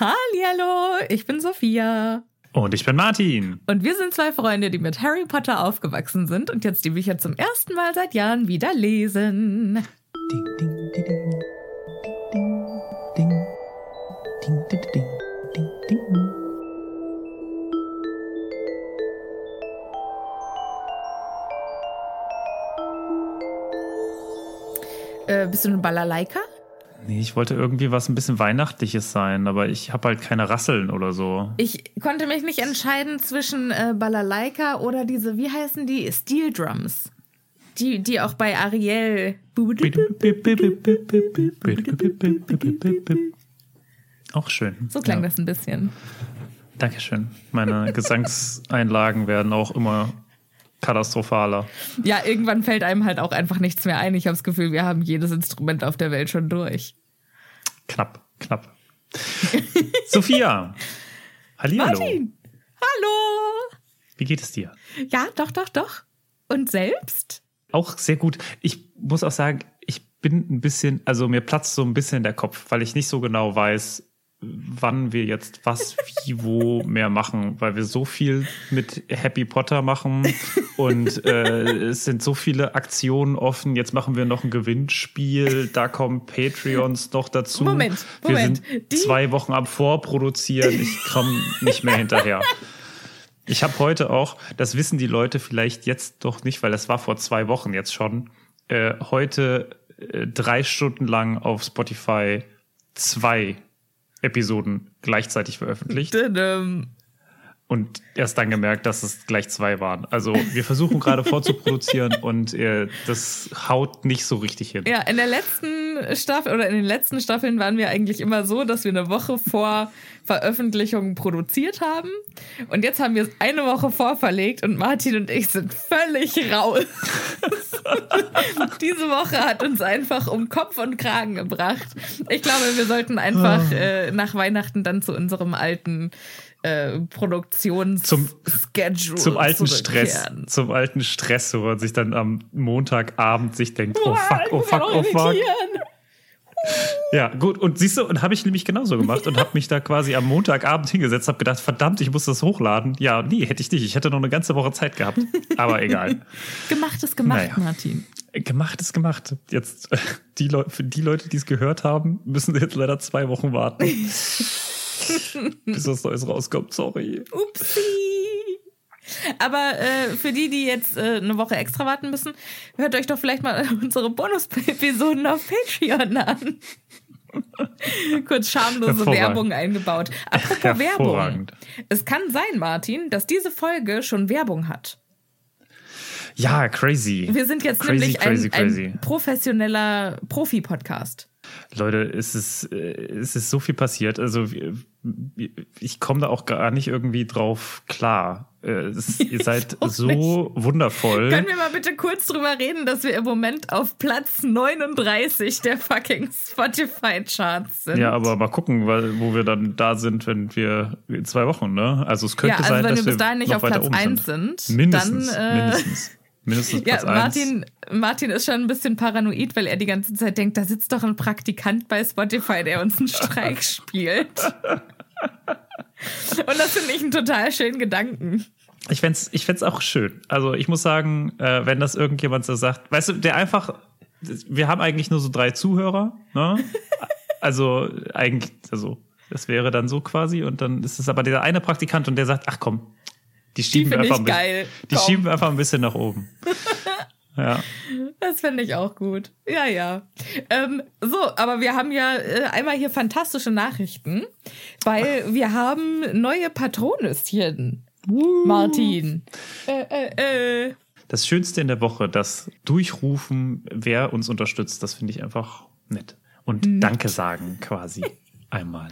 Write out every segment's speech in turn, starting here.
Hallihallo, ich bin Sophia. Und ich bin Martin. Und wir sind zwei Freunde, die mit Harry Potter aufgewachsen sind und jetzt die Bücher zum ersten Mal seit Jahren wieder lesen. Ding, ding, ding, ding. Ding, ding, ding. Ding, ding, ding, ding, ding. Äh, bist du eine Balalaika? Nee, ich wollte irgendwie was ein bisschen Weihnachtliches sein, aber ich habe halt keine Rasseln oder so. Ich konnte mich nicht entscheiden zwischen äh, Balalaika oder diese, wie heißen die? Steel Drums. Die, die auch bei Ariel. Auch schön. So klang ja. das ein bisschen. Dankeschön. Meine Gesangseinlagen werden auch immer katastrophaler. Ja, irgendwann fällt einem halt auch einfach nichts mehr ein. Ich habe das Gefühl, wir haben jedes Instrument auf der Welt schon durch. Knapp, knapp. Sophia. Hallihallo. Martin. Hallo. Wie geht es dir? Ja, doch, doch, doch. Und selbst? Auch sehr gut. Ich muss auch sagen, ich bin ein bisschen, also mir platzt so ein bisschen der Kopf, weil ich nicht so genau weiß, wann wir jetzt was, wie, wo mehr machen, weil wir so viel mit Happy Potter machen und äh, es sind so viele Aktionen offen. Jetzt machen wir noch ein Gewinnspiel, da kommen Patreons noch dazu. Moment, Moment. Wir sind Die? zwei Wochen am Vorproduzieren. Ich komme nicht mehr hinterher. Ich habe heute auch, das wissen die Leute vielleicht jetzt doch nicht, weil das war vor zwei Wochen jetzt schon, äh, heute äh, drei Stunden lang auf Spotify zwei Episoden gleichzeitig veröffentlicht. Und erst dann gemerkt, dass es gleich zwei waren. Also wir versuchen gerade vorzuproduzieren und äh, das haut nicht so richtig hin. Ja, in der letzten Staffel oder in den letzten Staffeln waren wir eigentlich immer so, dass wir eine Woche vor Veröffentlichung produziert haben. Und jetzt haben wir es eine Woche vorverlegt und Martin und ich sind völlig raus. Diese Woche hat uns einfach um Kopf und Kragen gebracht. Ich glaube, wir sollten einfach Ah. äh, nach Weihnachten dann zu unserem alten äh, Produktionsschedule zum, zum alten Stress, zum alten Stress, wo man sich dann am Montagabend sich denkt, oh fuck, oh fuck, oh fuck. Ja, gut. Und siehst du, und habe ich nämlich genauso gemacht und habe mich da quasi am Montagabend hingesetzt, habe gedacht, verdammt, ich muss das hochladen. Ja, nee, hätte ich nicht. Ich hätte noch eine ganze Woche Zeit gehabt. Aber egal. Gemacht ist gemacht, Naja. Martin. Gemacht ist gemacht. Jetzt, die Leute, für die Leute, die es gehört haben, müssen jetzt leider zwei Wochen warten. bis was Neues rauskommt. Sorry. Upsi. Aber äh, für die, die jetzt äh, eine Woche extra warten müssen, hört euch doch vielleicht mal unsere Bonus-Episoden auf Patreon an. Kurz schamlose. Werbung eingebaut. Apropos Werbung. Es kann sein, Martin, dass diese Folge schon Werbung hat. Ja, crazy. Wir sind jetzt crazy, nämlich crazy, ein, crazy. ein professioneller Profi-Podcast. Leute, es ist, äh, es ist so viel passiert. Also wir- ich komme da auch gar nicht irgendwie drauf klar. Äh, Es, ihr seid so nicht. wundervoll. Können wir mal bitte kurz drüber reden, dass wir im Moment auf Platz 39 der fucking Spotify-Charts sind? Ja, aber mal gucken, weil, wo wir dann da sind, wenn wir in zwei Wochen, ne? Also es könnte ja, also sein, wenn dass wir bis dahin nicht auf Platz oben 1 sind, Mindestens, dann äh, mindestens. Mindestens Ja, Platz eins. Martin, Martin ist schon ein bisschen paranoid, weil er die ganze Zeit denkt, da sitzt doch ein Praktikant bei Spotify, der uns einen Streik spielt. Und das finde ich einen total schönen Gedanken. Ich fänd's, ich fänd's auch schön. Also ich muss sagen, äh, wenn das irgendjemand so sagt, weißt du, der einfach, wir haben eigentlich nur so drei Zuhörer, ne? Also eigentlich, also das wäre dann so quasi und dann ist es aber dieser eine Praktikant und der sagt, ach komm, die schieben wir find einfach bisschen, die Komm. schieben wir einfach ein bisschen nach oben. Ja, Das finde ich auch gut. Ja, ja. Ähm, so, aber wir haben ja äh, einmal hier fantastische Nachrichten, weil wir haben neue Patronüschen. Martin. Äh, äh, äh. das Schönste in der Woche, das Durchrufen, wer uns unterstützt, das finde ich einfach nett. Und Danke sagen quasi einmal.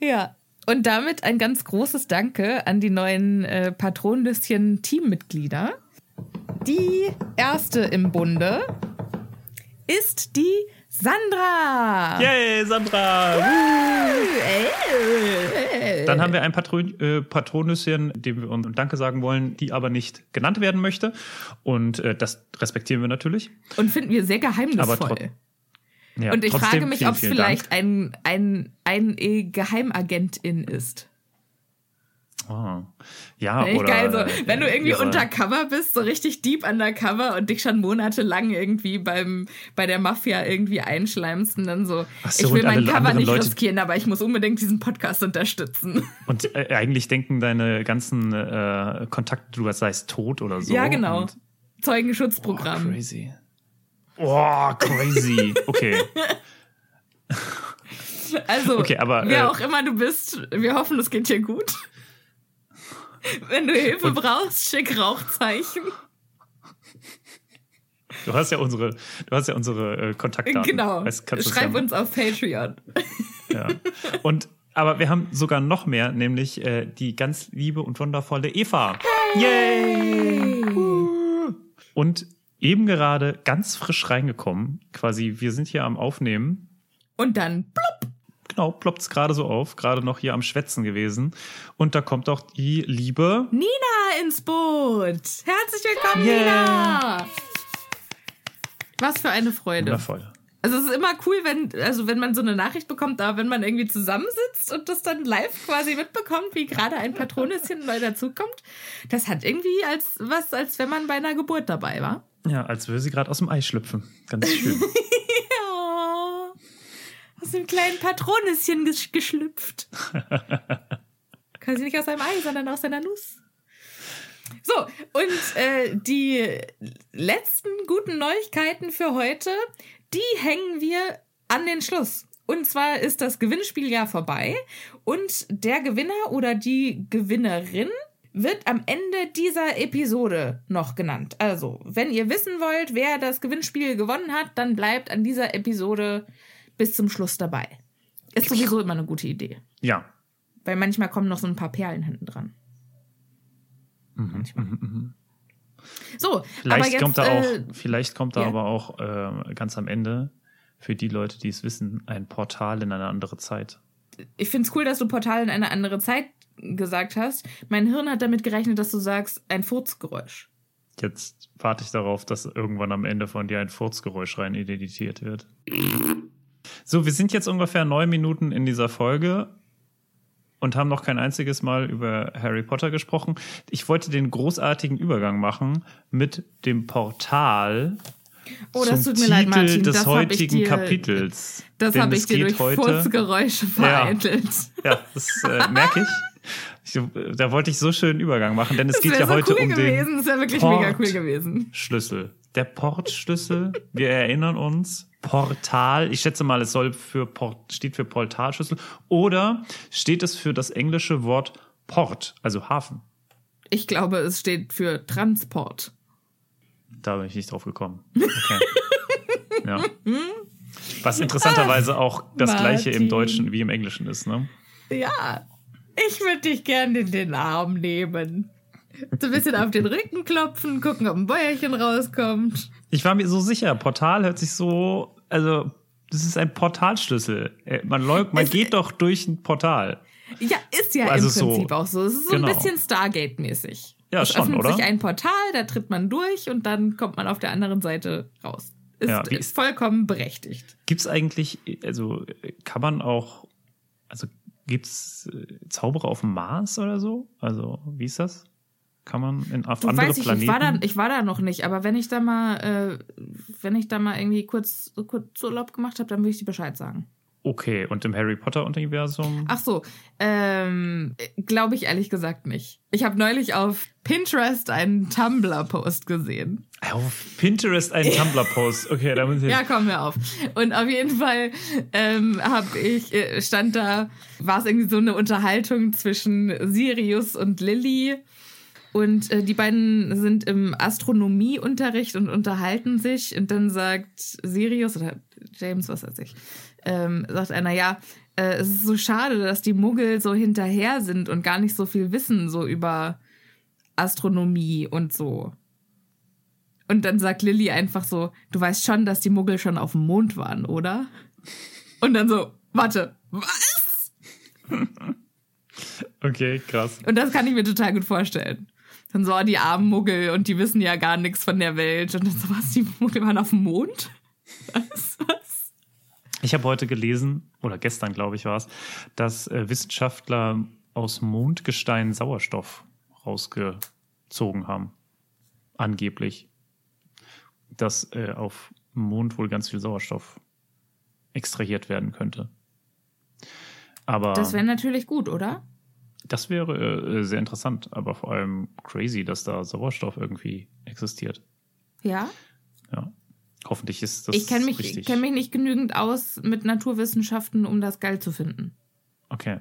Ja. Und damit ein ganz großes Danke an die neuen äh, Patronüschen-Teammitglieder. Die erste im Bunde ist die Sandra. Yay, Sandra! Äh, Dann haben wir ein Patron äh, Patronüschen, dem wir uns Danke sagen wollen, die aber nicht genannt werden möchte. Und äh, das respektieren wir natürlich. Und finden wir sehr geheimnisvoll. Aber Ja, Und ich frage mich, ob es vielleicht ein, ein, ein äh, Geheimagentin ist. Ah. Ja, Echt oder geil, so, wenn du irgendwie ihre- undercover bist, so richtig deep undercover und dich schon monatelang irgendwie beim, bei der Mafia irgendwie einschleimst und dann so, so, ich will mein Cover nicht Leute- riskieren, aber ich muss unbedingt diesen Podcast unterstützen. Und äh, eigentlich denken deine ganzen äh, Kontakte, du seist tot oder so. ja, genau. Und, oh, Zeugenschutzprogramm. crazy. Oh, crazy. Okay. Also, Okay, aber, wer äh, auch immer du bist, wir hoffen, es geht dir gut. Wenn du Hilfe Und- brauchst, schick Rauchzeichen. Du hast ja unsere, du hast ja unsere äh, Kontaktdaten. Genau. Weißt, Schreib ja, uns auf Patreon. Ja. Und aber wir haben sogar noch mehr, nämlich äh, die ganz liebe und wundervolle Eva. Yay! Und eben gerade ganz frisch reingekommen, quasi, wir sind hier am Aufnehmen. Und dann plopp. Genau, ploppt es gerade so auf, gerade noch hier am Schwätzen gewesen. Und da kommt auch die liebe. Nina ins Boot. Herzlich willkommen, Yeah. Nina. Was für eine Freude. Wundervoll. Also es ist immer cool, wenn, also wenn man so eine Nachricht bekommt, aber wenn man irgendwie zusammensitzt und das dann live quasi mitbekommt, wie gerade ein Patronüschen neu dazukommt, das hat irgendwie als was, als wenn man bei einer Geburt dabei war. Ja, als würde sie gerade aus dem Ei schlüpfen. Ganz schön. Ja. Aus dem kleinen Patronüschen ges geschlüpft. Quasi nicht aus einem Ei, sondern aus einer Nuss. So, und äh, die letzten guten Neuigkeiten für heute, die hängen wir an den Schluss. Und zwar ist das Gewinnspieljahr vorbei und der Gewinner oder die Gewinnerin wird am Ende dieser Episode noch genannt. Also, wenn ihr wissen wollt, wer das Gewinnspiel gewonnen hat, dann bleibt an dieser Episode bis zum Schluss dabei. Ist sowieso immer eine gute Idee. Ja. Weil manchmal kommen noch so ein paar Perlen hinten dran. Mhm, Manchmal. So, aber Vielleicht jetzt, kommt da auch, äh, vielleicht kommt da ja. aber auch äh, ganz am Ende für die Leute, die es wissen, ein Portal in eine andere Zeit. ich finde es cool, dass du Portal in eine andere Zeit gesagt hast. Mein Hirn hat damit gerechnet, dass du sagst, ein Furzgeräusch. Jetzt warte ich darauf, dass irgendwann am Ende von dir ein Furzgeräusch rein editiert wird. So, wir sind jetzt ungefähr neun Minuten in dieser Folge und haben noch kein einziges Mal über Harry Potter gesprochen. Ich wollte den großartigen Übergang machen mit dem Portal Oh, das zum tut mir leid, Titel Martin. des Das heutigen dir- Kapitels. Das habe ich dir durch Furzgeräusche vereitelt. Ja, das äh, merke ich. ich. Da wollte ich so schönen Übergang machen, denn es Das geht ja so heute cool um gewesen. den Das wirklich Port. mega cool gewesen. Schlüssel. Der Portschlüssel, wir erinnern uns, Portal, ich schätze mal, es soll für Port, steht für Portalschlüssel oder steht es für das englische Wort Port, also Hafen. Ich glaube, es steht für Transport. Da bin ich nicht drauf gekommen. Okay. ja. Was interessanterweise auch das Martin. gleiche im Deutschen wie im Englischen ist, ne? Ja, ich würde dich gerne in den Arm nehmen. So ein bisschen auf den Rücken klopfen, gucken, ob ein Bäuerchen rauskommt. Ich war mir so sicher, Portal hört sich so, also das ist ein Portalschlüssel. Äh, Man, läuft, man Es- geht doch durch ein Portal. Ja, ist ja Also im so, Prinzip auch so. Es ist so genau. ein bisschen Stargate-mäßig. Ja, es schon, öffnet oder? sich ein Portal, da tritt man durch und dann kommt man auf der anderen Seite raus. Ist, Ja, wie ist vollkommen berechtigt. Gibt es eigentlich, also äh, kann man auch, also gibt es Zauberer auf dem Mars oder so? Also, wie ist das? Kann man in, auf Du andere weißt ich, Planeten? ich war, da, ich war da noch nicht, aber wenn ich da mal, äh, wenn ich da mal irgendwie kurz, kurz Urlaub gemacht habe, dann würde ich dir Bescheid sagen. okay, und im Harry Potter-Universum? Ach so, ähm, glaube ich ehrlich gesagt nicht. Ich habe neulich auf Pinterest einen Tumblr-Post gesehen. Auf Pinterest ein Tumblr-Post. Okay, da muss ich. Ja, kommen wir auf. Und auf jeden Fall ähm, habe ich, äh, stand da, war es irgendwie so eine Unterhaltung zwischen Sirius und Lilly. Und äh, die beiden sind im Astronomieunterricht und unterhalten sich. Und dann sagt Sirius oder James, was weiß ich, ähm, sagt einer, ja, äh, es ist so schade, dass die Muggel so hinterher sind und gar nicht so viel wissen, so über Astronomie und so. Und dann sagt Lilly einfach so, du weißt schon, dass die Muggel schon auf dem Mond waren, oder? Und dann so, warte, was? Okay, krass. Und das kann ich mir total gut vorstellen. Dann so, oh, die armen Muggel und die wissen ja gar nichts von der Welt. Und dann so, was, die Muggel waren auf dem Mond? Was, was? Ich habe heute gelesen, oder gestern, glaube ich, war es, dass äh, Wissenschaftler aus Mondgestein Sauerstoff rausgezogen haben. Angeblich. Dass äh, auf dem Mond wohl ganz viel Sauerstoff extrahiert werden könnte. Aber Das wäre natürlich gut, oder? Das wäre äh, sehr interessant, aber vor allem crazy, dass da Sauerstoff irgendwie existiert. Ja. Ja. Hoffentlich ist das ich kenne mich, richtig. kenn mich nicht genügend aus mit Naturwissenschaften, um das geil zu finden. Okay.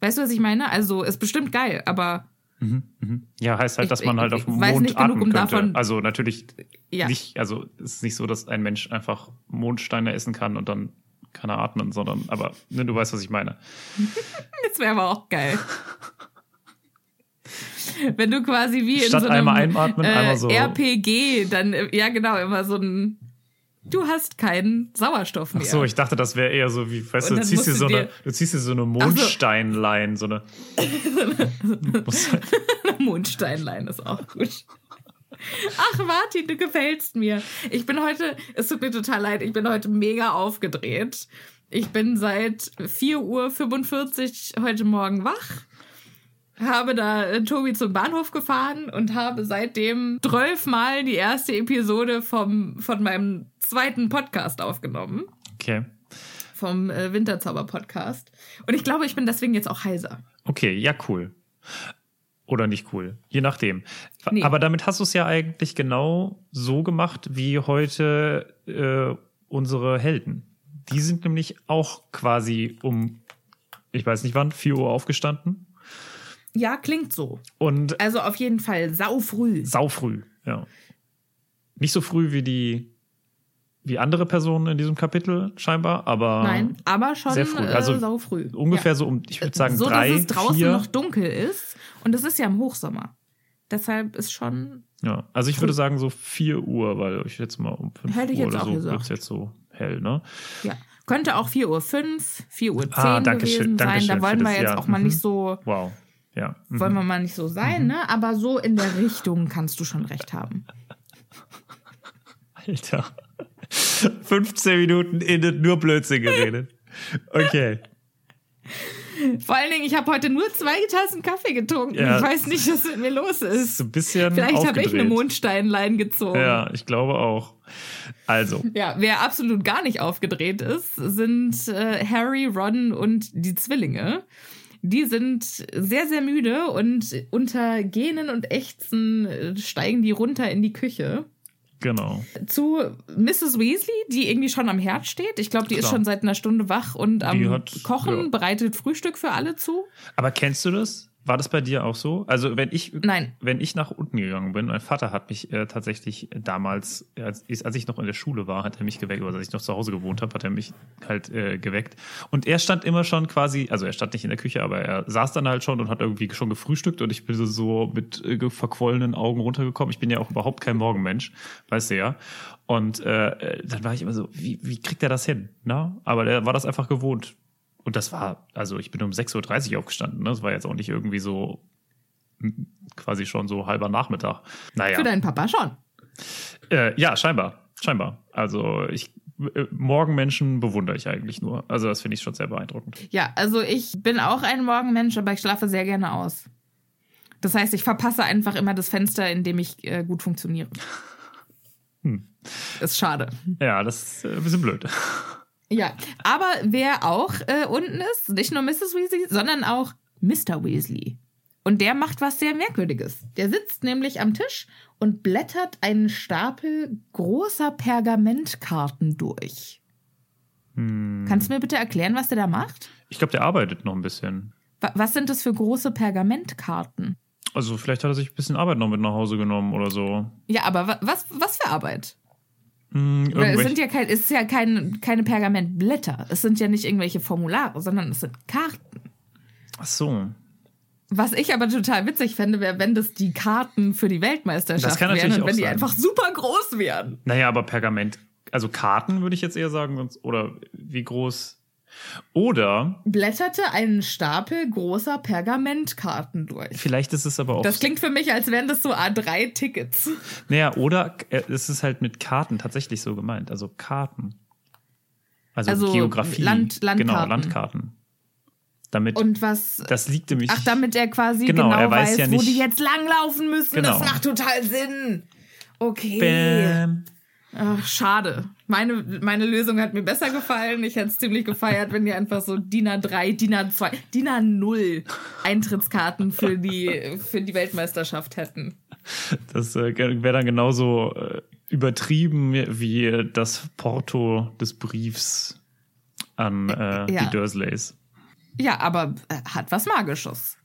Weißt du, was ich meine? Also, ist bestimmt geil, aber Mhm, mhm. Ja, heißt halt, Ich- dass man ich- halt ich auf dem Mond nicht genug, atmen um könnte. davon- also natürlich ja. nicht, also es ist nicht so, dass ein Mensch einfach Mondsteine essen kann und dann kann er atmen, sondern, aber ne, du weißt, was ich meine. Das wäre aber auch geil. Wenn du quasi wie in Statt so einem einmal einatmen, äh, einmal so- RPG dann, äh, ja genau, immer so ein, du hast keinen Sauerstoff mehr. Ach so, ich dachte, das wäre eher so wie, weißt du, du ziehst dir so eine, du ziehst dir so eine so. Mondsteinlein, so eine. Musst halt- Mondsteinlein ist auch gut. Ach, Martin, du gefällst mir. Ich bin heute, es tut mir total leid, ich bin heute mega aufgedreht. Ich bin seit 4.45 Uhr heute Morgen wach, habe da äh, Tobi zum Bahnhof gefahren und habe seitdem zwölfmal die erste Episode vom, von meinem zweiten Podcast aufgenommen, okay. vom äh, Winterzauber-Podcast. Und ich glaube, ich bin deswegen jetzt auch heiser. Okay, ja, cool. Oder nicht cool, je nachdem. Nee. Aber damit hast du es ja eigentlich genau so gemacht wie heute äh, unsere Helden. Die sind nämlich auch quasi um, ich weiß nicht wann, 4 Uhr aufgestanden Ja, klingt so. und Also auf jeden Fall saufrüh. saufrüh, ja. Nicht so früh wie die, wie andere Personen in diesem Kapitel scheinbar, aber Nein, aber schon sehr früh. Also äh, saufrüh. ungefähr ja. so um, ich würde sagen, so, drei, dass es draußen vier. noch dunkel ist. Und es ist ja im Hochsommer. Deshalb ist schon. Ja, also ich würde sagen so 4 Uhr, weil ich jetzt mal um 5 Hätte ich Uhr jetzt oder auch so wird es jetzt so hell, ne? Ja. Könnte auch 4.05 Uhr, 4.10 Uhr Ah, danke schön, gewesen danke sein. schön Da wollen wir jetzt ja. auch mal Mhm. nicht so. Wow. Ja. Mhm. Wollen wir mal nicht so sein, ne? Aber so in der Richtung kannst du schon recht haben. Alter. 15 Minuten innen nur Blödsinn geredet. Okay. Vor allen Dingen, ich habe heute nur zwei Tassen Kaffee getrunken. Ja. Ich weiß nicht, was mit mir los ist. So ein bisschen Vielleicht habe ich eine Mondsteinlein gezogen. Ja, ich glaube auch. Also, Ja, wer absolut gar nicht aufgedreht ist, sind äh, Harry, Ron und die Zwillinge. Die sind sehr, sehr müde und unter Gähnen und Ächzen äh, steigen die runter in die Küche. Genau. Zu Mrs. Weasley, die irgendwie schon am Herd steht. Ich glaube, die ist Klar. schon seit einer Stunde wach und am hat- Kochen, ja. bereitet Frühstück für alle zu. Aber kennst du das? War das bei dir auch so? Also, wenn ich, Nein. wenn ich nach unten gegangen bin, mein Vater hat mich äh, tatsächlich damals, als, als ich noch in der Schule war, hat er mich geweckt, oder als ich noch zu Hause gewohnt habe, hat er mich halt äh, geweckt. Und er stand immer schon quasi, also er stand nicht in der Küche, aber er saß dann halt schon und hat irgendwie schon gefrühstückt und ich bin so mit äh, verquollenen Augen runtergekommen. Ich bin ja auch überhaupt kein Morgenmensch, weißt du ja. Und äh, dann war ich immer so, wie, wie kriegt er das hin? Na? Aber der war das einfach gewohnt. Und das war, also ich bin um 6.30 Uhr aufgestanden, ne? Das war jetzt auch nicht irgendwie so quasi schon so halber Nachmittag. Naja. Für deinen Papa schon. Äh, ja, scheinbar. Scheinbar. Also ich äh, Morgenmenschen bewundere ich eigentlich nur. Also das finde ich schon sehr beeindruckend. Ja, also ich bin auch ein Morgenmensch, aber ich schlafe sehr gerne aus. Das heißt, ich verpasse einfach immer das Fenster, in dem ich äh, gut funktioniere. Hm. Ist schade. Ja, das ist ein bisschen blöd. Ja, aber wer auch äh, unten ist, nicht nur Mrs. Weasley, sondern auch Mr. Weasley. Und der macht was sehr Merkwürdiges. Der sitzt nämlich am Tisch und blättert einen Stapel großer Pergamentkarten durch. Hm. Kannst du mir bitte erklären, was der da macht? Ich glaube, der arbeitet noch ein bisschen. Was sind das für große Pergamentkarten? Also vielleicht hat er sich ein bisschen Arbeit noch mit nach Hause genommen oder so. Ja, aber was, was für Arbeit? Hm, es sind ja kein, es ist ja kein, keine Pergamentblätter. Es sind ja nicht irgendwelche Formulare, sondern es sind Karten. Ach so. Was ich aber total witzig fände, wäre, wenn das die Karten für die Weltmeisterschaft wären und wenn die sein. einfach super groß wären. Naja, aber Pergament, also Karten würde ich jetzt eher sagen, oder wie groß oder blätterte einen Stapel großer Pergamentkarten durch. Vielleicht ist es aber auch. Das klingt für mich, als wären das so A3-Tickets. Naja, oder äh, es ist halt mit Karten tatsächlich so gemeint. Also Karten. Also, also Geografie. Land, Landkarten. Genau, Landkarten. Damit, und was. Das liegt nämlich. Ach, damit er quasi genau, genau er weiß, weiß ja nicht, wo die jetzt langlaufen müssen. Genau. Das macht total Sinn. Okay. Bam. Ach, schade. Meine, meine Lösung hat mir besser gefallen. Ich hätte es ziemlich gefeiert, wenn die einfach so DIN A3, DIN A2, DIN A0 Eintrittskarten für die, für die Weltmeisterschaft hätten. Das äh, wäre dann genauso äh, übertrieben wie das Porto des Briefs an äh, ja. die Dursleys. Ja, aber äh, hat was Magisches.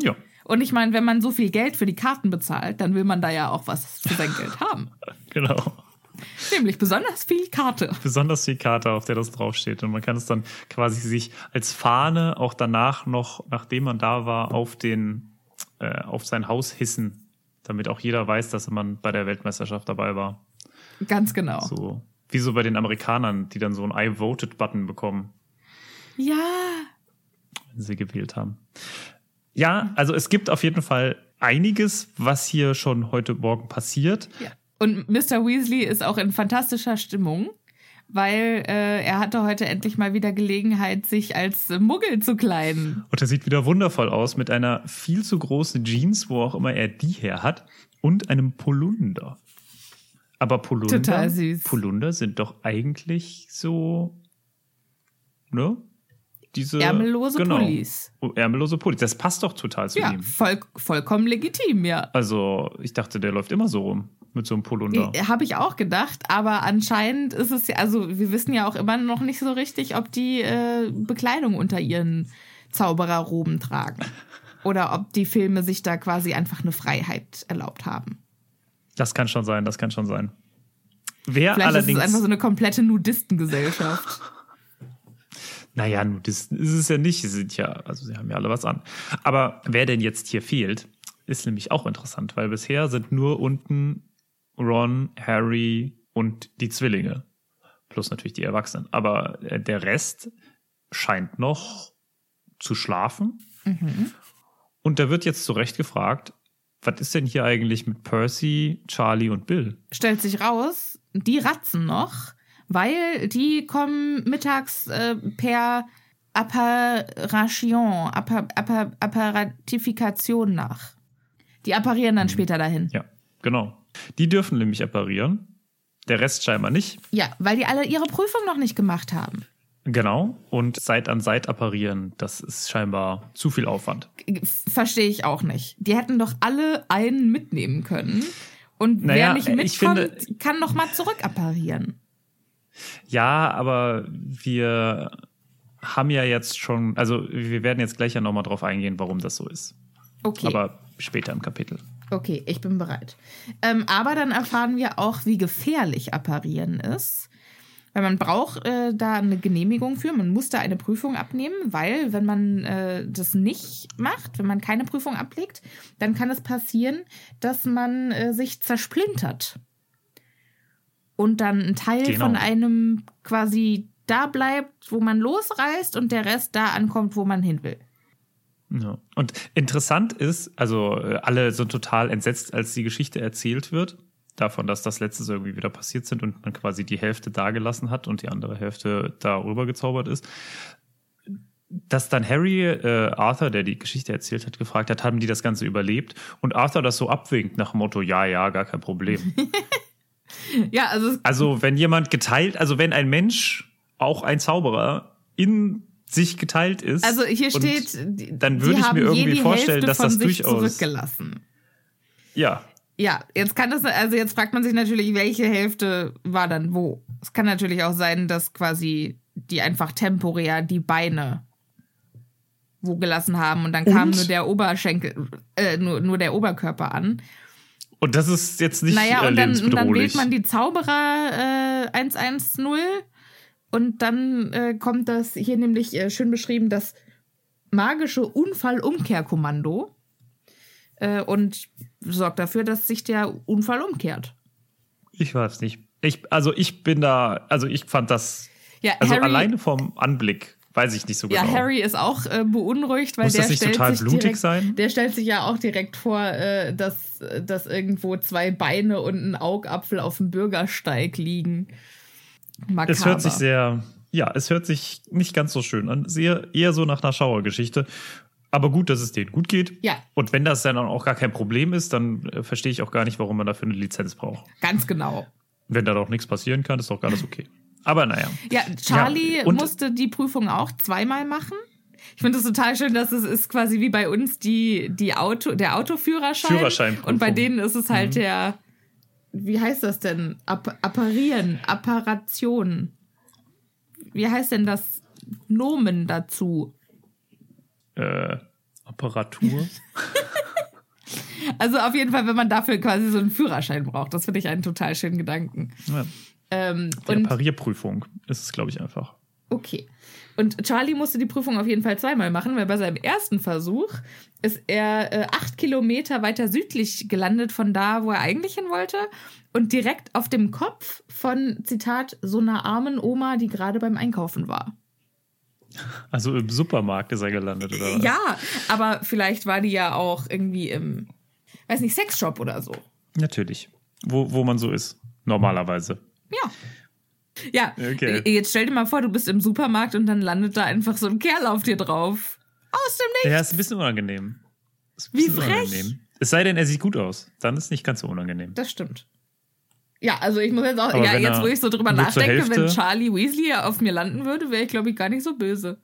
Ja. Und ich meine, wenn man so viel Geld für die Karten bezahlt, dann will man da ja auch was für sein Geld haben. genau. Nämlich besonders viel Karte. Besonders viel Karte, auf der das draufsteht. Und man kann es dann quasi sich als Fahne auch danach noch, nachdem man da war, auf den, äh, auf sein Haus hissen, damit auch jeder weiß, dass man bei der Weltmeisterschaft dabei war. Ganz genau. So, wie so bei den Amerikanern, die dann so einen I voted Button bekommen. Ja. Wenn sie gewählt haben. Ja, also es gibt auf jeden Fall einiges, was hier schon heute Morgen passiert. Ja. Und Mr. Weasley ist auch in fantastischer Stimmung, weil äh, er hatte heute endlich mal wieder Gelegenheit, sich als Muggel zu kleiden. Und er sieht wieder wundervoll aus mit einer viel zu großen Jeans, wo auch immer er die her hat, und einem Polunder. Aber Polunder, Total süß. Polunder sind doch eigentlich so, ne? Diese, ärmellose genau, Pullis. Oh, ärmellose Pullis. Das passt doch total zu ja, ihm. Voll, vollkommen legitim, ja. Also, ich dachte, der läuft immer so rum mit so einem Polunder. Habe ich auch gedacht, aber anscheinend ist es ja, also wir wissen ja auch immer noch nicht so richtig, ob die äh, Bekleidung unter ihren Zaubererroben tragen. Oder ob die Filme sich da quasi einfach eine Freiheit erlaubt haben. Das kann schon sein, das kann schon sein. Wer Vielleicht allerdings. ist es einfach so eine komplette Nudistengesellschaft. naja, Nudisten ist es ja nicht. Sie sind ja, also sie haben ja alle was an. Aber wer denn jetzt hier fehlt, ist nämlich auch interessant, weil bisher sind nur unten Ron, Harry und die Zwillinge. Plus natürlich die Erwachsenen. Aber äh, der Rest scheint noch zu schlafen. Mhm. Und da wird jetzt zu Recht gefragt, was ist denn hier eigentlich mit Percy, Charlie und Bill? Stellt sich raus, die ratzen noch, weil die kommen mittags äh, per Apparation, Appar, Appar, Apparatifikation nach. Die apparieren dann mhm. später dahin. Ja, genau. Die dürfen nämlich apparieren. Der Rest scheinbar nicht. Ja, weil die alle ihre Prüfung noch nicht gemacht haben. Genau. Und Seit an Seit apparieren, das ist scheinbar zu viel Aufwand. Verstehe ich auch nicht. Die hätten doch alle einen mitnehmen können. Und naja, wer nicht mitkommt, finde, kann noch mal zurück apparieren. Ja, aber wir haben ja jetzt schon, also wir werden jetzt gleich ja nochmal drauf eingehen, warum das so ist. Okay. Aber später im Kapitel. Okay, ich bin bereit. Ähm, aber dann erfahren wir auch, wie gefährlich Apparieren ist. Weil man braucht äh, da eine Genehmigung für, man muss da eine Prüfung abnehmen, weil wenn man äh, das nicht macht, wenn man keine Prüfung ablegt, dann kann es passieren, dass man äh, sich zersplintert. Und dann ein Teil genau. von einem quasi da bleibt, wo man losreist und der Rest da ankommt, wo man hin will. Ja. Und interessant ist, also äh, alle sind total entsetzt, als die Geschichte erzählt wird, davon, dass das letztes irgendwie wieder passiert sind und man quasi die Hälfte dagelassen hat und die andere Hälfte darüber gezaubert ist. Dass dann Harry äh, Arthur, der die Geschichte erzählt hat, gefragt hat, haben die das Ganze überlebt? Und Arthur das so abwinkt nach dem Motto, ja, ja, gar kein Problem. Ja, also also wenn jemand geteilt, also wenn ein Mensch, auch ein Zauberer, in sich geteilt ist. Also hier steht, dann würde ich mir irgendwie vorstellen, dass das sich durchaus. zurückgelassen. Ja, Ja, jetzt kann das, also jetzt fragt man sich natürlich, welche Hälfte war dann wo. Es kann natürlich auch sein, dass quasi die einfach temporär die Beine wo gelassen haben und dann kam Und? nur der Oberschenkel, äh, nur, nur der Oberkörper an. und das ist jetzt nicht naja, und dann, und dann wählt man die Zauberer äh, 110 und dann äh, kommt das hier nämlich äh, schön beschrieben, das magische Unfallumkehrkommando äh, und sorgt dafür, dass sich der Unfall umkehrt. ich weiß nicht. Ich, also ich bin da, also ich fand das, Ja, also Harry, alleine vom Anblick weiß ich nicht so genau. ja, Harry ist auch äh, beunruhigt, weil Muss der das nicht stellt total sich blutig direkt, sein? Der stellt sich ja auch direkt vor, äh, dass, dass irgendwo zwei Beine und ein Augapfel auf dem Bürgersteig liegen. Makaber. Es hört sich sehr, ja, es hört sich nicht ganz so schön an. Sehr, eher so nach einer Schauergeschichte. Aber gut, dass es denen gut geht. Ja. Und wenn das dann auch gar kein Problem ist, dann äh, verstehe ich auch gar nicht, warum man dafür eine Lizenz braucht. Ganz genau. Wenn da doch nichts passieren kann, ist doch alles okay. Aber naja. Ja, Charlie Ja, musste die Prüfung auch zweimal machen. Ich finde es total schön, dass es ist quasi wie bei uns die, die Auto, der Autoführerschein. Führerscheinprüfung. Und bei denen ist es Mhm. halt der, wie heißt das denn? App Apparieren, Apparation. Wie heißt denn das Nomen dazu? Äh, Apparatur. Also auf jeden Fall, wenn man dafür quasi so einen Führerschein braucht. Das finde ich einen total schönen Gedanken. ja, Ähm, die und Parierprüfung ist es, glaube ich, einfach. Okay. Und Charlie musste die Prüfung auf jeden Fall zweimal machen, weil bei seinem ersten Versuch ist er äh, acht Kilometer weiter südlich gelandet von da, wo er eigentlich hin wollte. Und direkt auf dem Kopf von, Zitat, so einer armen Oma, die gerade beim Einkaufen war. Also im Supermarkt ist er gelandet, oder was? Ja, aber vielleicht war die ja auch irgendwie im, weiß nicht, Sexshop oder so. Natürlich. Wo, wo man so ist. Normalerweise. Ja. Ja, Okay. jetzt stell dir mal vor, du bist im Supermarkt und dann landet da einfach so ein Kerl auf dir drauf. Aus dem Nichts. Ja, ist ein bisschen unangenehm. Ein Wie bisschen frech. Es sei denn, er sieht gut aus. Dann ist es nicht ganz so unangenehm. Das stimmt. Ja, also ich muss jetzt auch, Aber ja, wenn jetzt wo ich so drüber nachdenke, wenn Hälfte- Charlie Weasley auf mir landen würde, wäre ich, glaube ich, gar nicht so böse.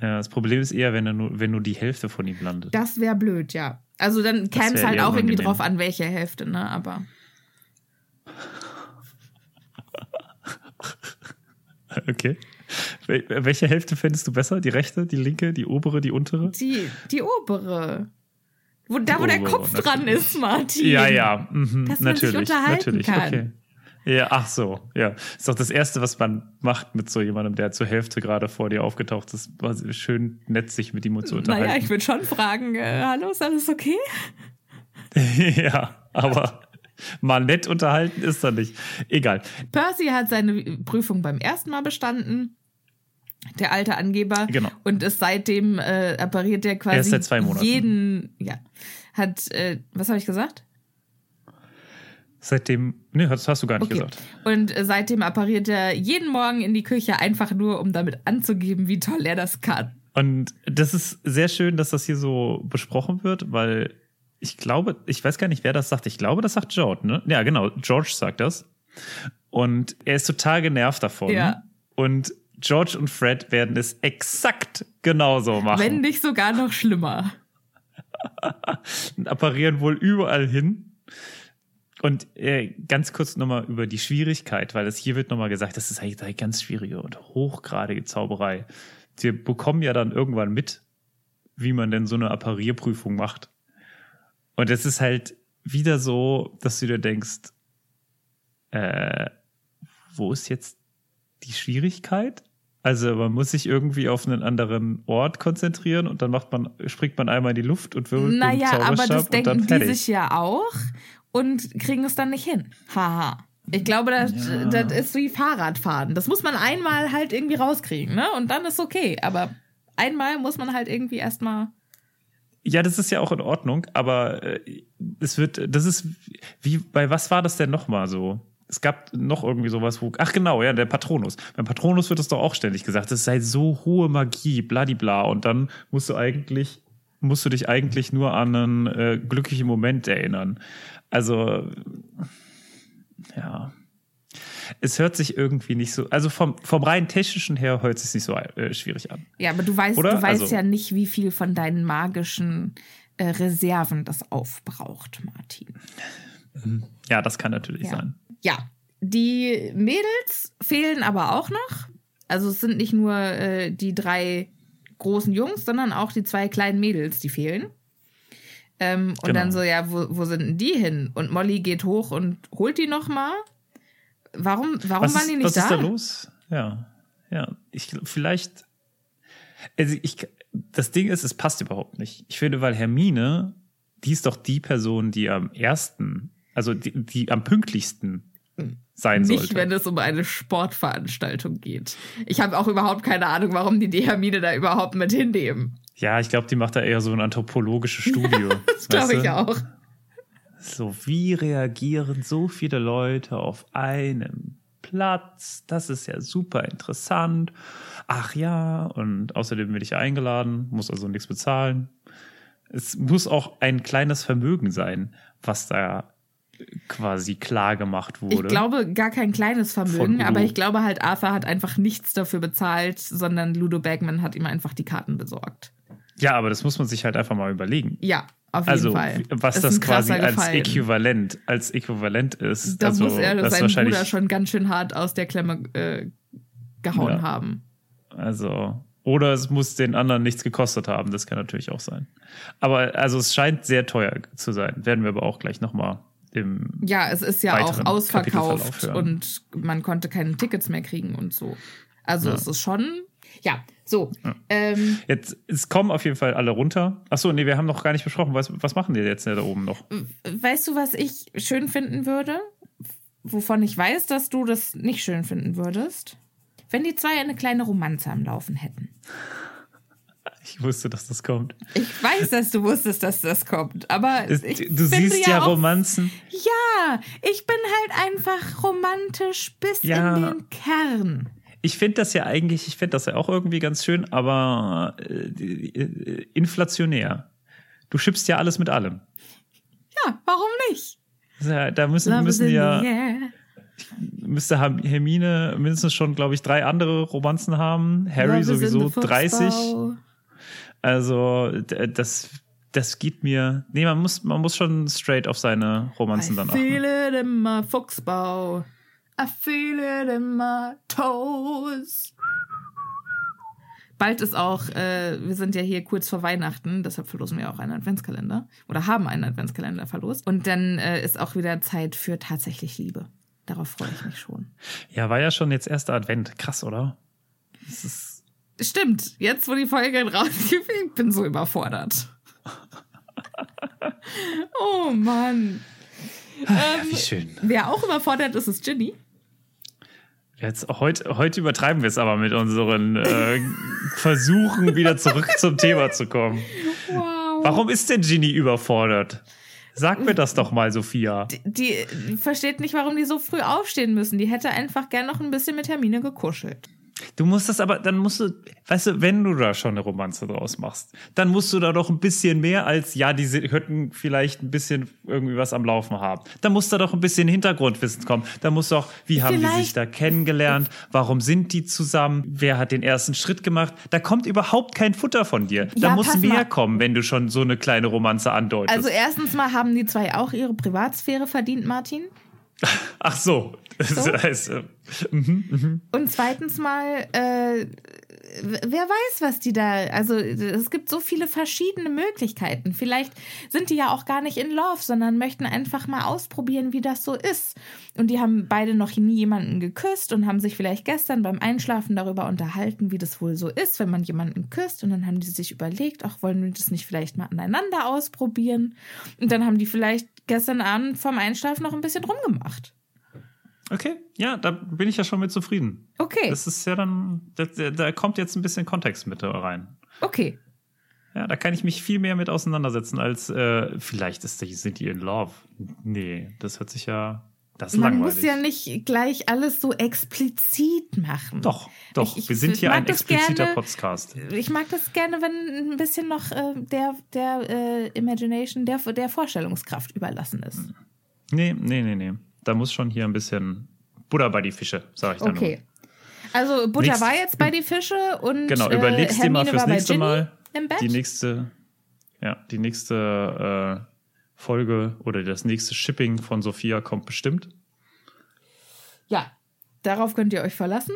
Ja, das Problem ist eher, wenn, er nur, wenn nur die Hälfte von ihm landet. Das wäre blöd, ja. Also dann käme es halt auch irgendwie unangenehm. drauf an, welche Hälfte, ne? Aber Okay. Wel welche Hälfte fändest du besser? Die rechte, die linke, die obere, die untere? die, die obere. Wo, da, wo der obere, Kopf dran natürlich. ist, Martin. Ja, ja, mhm, Dass man sich natürlich, unterhalten natürlich, kann. okay. Ja, ach so, ja. Ist doch das Erste, was man macht mit so jemandem, der zur Hälfte gerade vor dir aufgetaucht ist. War schön nett, sich mit ihm zu unterhalten. Naja, ich würde schon fragen, äh, hallo, ist alles okay? ja, aber mal nett unterhalten ist er nicht. Egal. Percy hat seine Prüfung beim ersten Mal bestanden. Der alte Angeber. Genau. Und ist seitdem äh, appariert er quasi Erst seit zwei Monaten. jeden, ja, hat, äh, was habe ich gesagt? Seitdem, nee, das hast du gar nicht Okay. gesagt. Und äh, seitdem appariert er jeden Morgen in die Küche einfach nur, um damit anzugeben, wie toll er das kann. Und das ist sehr schön, dass das hier so besprochen wird, weil ich glaube, ich weiß gar nicht, wer das sagt. Ich glaube, das sagt George, ne? Ja, genau, George sagt das. Und er ist total genervt davon. Ja. Und George und Fred werden es exakt genauso machen. Wenn nicht sogar noch schlimmer. apparieren wohl überall hin. Und äh, ganz kurz nochmal über die Schwierigkeit, weil es hier wird nochmal gesagt, das ist eigentlich eine ganz schwierige und hochgradige Zauberei. Wir bekommen ja dann irgendwann mit, wie man denn so eine Apparierprüfung macht. Und es ist halt wieder so, dass du dir denkst, äh, wo ist jetzt die Schwierigkeit? Also man muss sich irgendwie auf einen anderen Ort konzentrieren und dann macht man, springt man einmal in die Luft und wirbelt mit dem Naja, aber das denken die sich ja auch und kriegen es dann nicht hin. Haha. Ich glaube, das, Ja. das ist wie Fahrradfahren. Das muss man einmal halt irgendwie rauskriegen, ne? Und dann ist okay. Aber einmal muss man halt irgendwie erstmal. Ja, das ist ja auch in Ordnung, aber äh, es wird, das ist, wie, bei was war das denn nochmal so? Es gab noch irgendwie sowas, wo, ach genau, ja, der Patronus. Beim Patronus wird es doch auch ständig gesagt, es sei so hohe Magie, bladibla. Und dann musst du eigentlich, musst du dich eigentlich nur an einen äh, glücklichen Moment erinnern. Also, ja. Es hört sich irgendwie nicht so, also vom, vom rein technischen her hört es sich nicht so äh, schwierig an. Ja, aber du weißt, Oder? du weißt Also- ja nicht, wie viel von deinen magischen äh, Reserven das aufbraucht, Martin. Ja, das kann natürlich Ja. sein. Ja, die Mädels fehlen aber auch noch. Also es sind nicht nur äh, die drei großen Jungs, sondern auch die zwei kleinen Mädels, die fehlen. Ähm, und Genau. dann so, ja, wo, wo sind denn die hin? Und Molly geht hoch und holt die noch mal. Warum, warum was waren die nicht was da? ist da los? Ja, ja. Ich vielleicht. Also ich, das Ding ist, es passt überhaupt nicht. Ich finde, weil Hermine, die ist doch die Person, die am ersten, also die, die am pünktlichsten sein Nicht, sollte. wenn es um eine Sportveranstaltung geht. Ich habe auch überhaupt keine Ahnung, warum die die Hermine da überhaupt mit hinnehmen. ja, ich glaube, die macht da eher so ein anthropologisches Studio. Das glaube ich auch. So, wie reagieren so viele Leute auf einem Platz? Das ist ja super interessant. Ach ja, und außerdem bin ich eingeladen, muss also nichts bezahlen. Es muss auch ein kleines Vermögen sein, was da quasi klar gemacht Ich wurde. glaube gar kein kleines Vermögen, aber ich glaube halt, Arthur hat einfach nichts dafür bezahlt, sondern Ludo Bagman hat ihm einfach die Karten besorgt. ja, aber das muss man sich halt einfach mal überlegen. Ja, auf jeden Also, Fall. was Ist das quasi als Gefallen. Äquivalent, als Äquivalent ist. Da also, muss er das seinen Bruder schon ganz schön hart aus der Klemme äh, gehauen Ja. haben. Also, oder es muss den anderen nichts gekostet haben, das kann natürlich auch sein. Aber also es scheint sehr teuer zu sein. Werden wir aber auch gleich nochmal im. Ja, es ist ja auch ausverkauft und man konnte keine Tickets mehr kriegen und so. Also Ja. es ist schon. Ja, so. Ähm, Jetzt, es kommen auf jeden Fall alle runter. Achso, nee, wir haben noch gar nicht besprochen. Was, was machen die jetzt da oben noch? weißt du, was ich schön finden würde? Wovon ich weiß, dass du das nicht schön finden würdest? Wenn die zwei eine kleine Romanze am Laufen hätten. Ich wusste, dass das kommt. Ich weiß, dass du wusstest, dass das kommt, aber Es, du siehst ja, auch, Romanzen. Ja, ich bin halt einfach romantisch bis Ja. in den Kern. Ich finde das ja eigentlich, ich finde das ja auch irgendwie ganz schön, aber äh, äh, inflationär. Du schippst ja alles mit allem. Ja, warum nicht? Ja, Da müssen, Love müssen ja, müsste Hermine mindestens schon, glaube ich, drei andere Romanzen haben. Harry Love sowieso the 30. Fuchsbau. Also das, das geht mir. Nee, man muss, man muss schon straight auf seine Romanzen dann I achten. feel it in my Fuchsbau. I feel it in my toes. Bald ist auch, äh, wir sind ja hier kurz vor Weihnachten, deshalb verlosen wir auch einen Adventskalender oder haben einen Adventskalender verlost. Und dann äh, ist auch wieder Zeit für tatsächlich Liebe. Darauf freue ich mich schon. Ja, war ja schon jetzt erster Advent. Krass, oder? Das ist, Stimmt, jetzt wo die Folge rausgeht, ich bin so überfordert. oh Mann. Ähm, wie schön. wer auch überfordert ist, ist Ginny. Jetzt, heute, heute übertreiben wir es aber mit unseren äh, Versuchen, wieder zurück zum Thema zu kommen. Wow. Warum ist denn Ginny überfordert? Sag mir das doch mal, Sophia. Die, die versteht nicht, warum die so früh aufstehen müssen. Die hätte einfach gern noch ein bisschen mit Hermine gekuschelt. Du musst das aber, dann musst du, weißt du, wenn du da schon eine Romanze draus machst, dann musst du da doch ein bisschen mehr als, ja, die könnten vielleicht ein bisschen irgendwie was am Laufen haben. Da muss da doch ein bisschen Hintergrundwissen kommen. Da muss doch, wie haben die sich Vielleicht- da kennengelernt? Warum sind die zusammen? Wer hat den ersten Schritt gemacht? Da kommt überhaupt kein Futter von dir. Da Ja, muss mehr mal. kommen, wenn du schon so eine kleine Romanze andeutest. Also erstens mal haben die zwei auch ihre Privatsphäre verdient, Martin. Ach so. Das So? heißt, äh, Und zweitens mal, äh, wer weiß, was die da. Also es gibt so viele verschiedene Möglichkeiten. Vielleicht sind die ja auch gar nicht in Love, sondern möchten einfach mal ausprobieren, wie das so ist. Und die haben beide noch nie jemanden geküsst und haben sich vielleicht gestern beim Einschlafen darüber unterhalten, wie das wohl so ist, wenn man jemanden küsst. Und dann haben die sich überlegt, ach, wollen wir das nicht vielleicht mal aneinander ausprobieren? Und dann haben die vielleicht gestern Abend vorm Einschlafen noch ein bisschen rumgemacht. Okay, ja, da bin ich ja schon mit zufrieden. Okay. Das ist ja dann, da, da kommt jetzt ein bisschen Kontext mit rein. Okay. Ja, da kann ich mich viel mehr mit auseinandersetzen, als äh, vielleicht ist sind die in Love. Nee, das hört sich ja. Das ist Man langweilig. muss ja nicht gleich alles so explizit machen. Doch, doch. Ich- ich wir sind hier ein expliziter gerne- Podcast. Ich mag das gerne, wenn ein bisschen noch äh, der, der äh, Imagination, der, der Vorstellungskraft überlassen ist. Nee, nee, nee, nee. Da muss schon hier ein bisschen Butter bei die Fische, sage ich dann Okay. Also Butter Nächst- war jetzt bei die Fische und nur. Genau, äh, überlegst dir mal fürs nächste Ginny Mal die nächste, ja, die nächste äh, Folge oder das nächste Shipping von Sophia kommt bestimmt. Ja, darauf könnt ihr euch verlassen.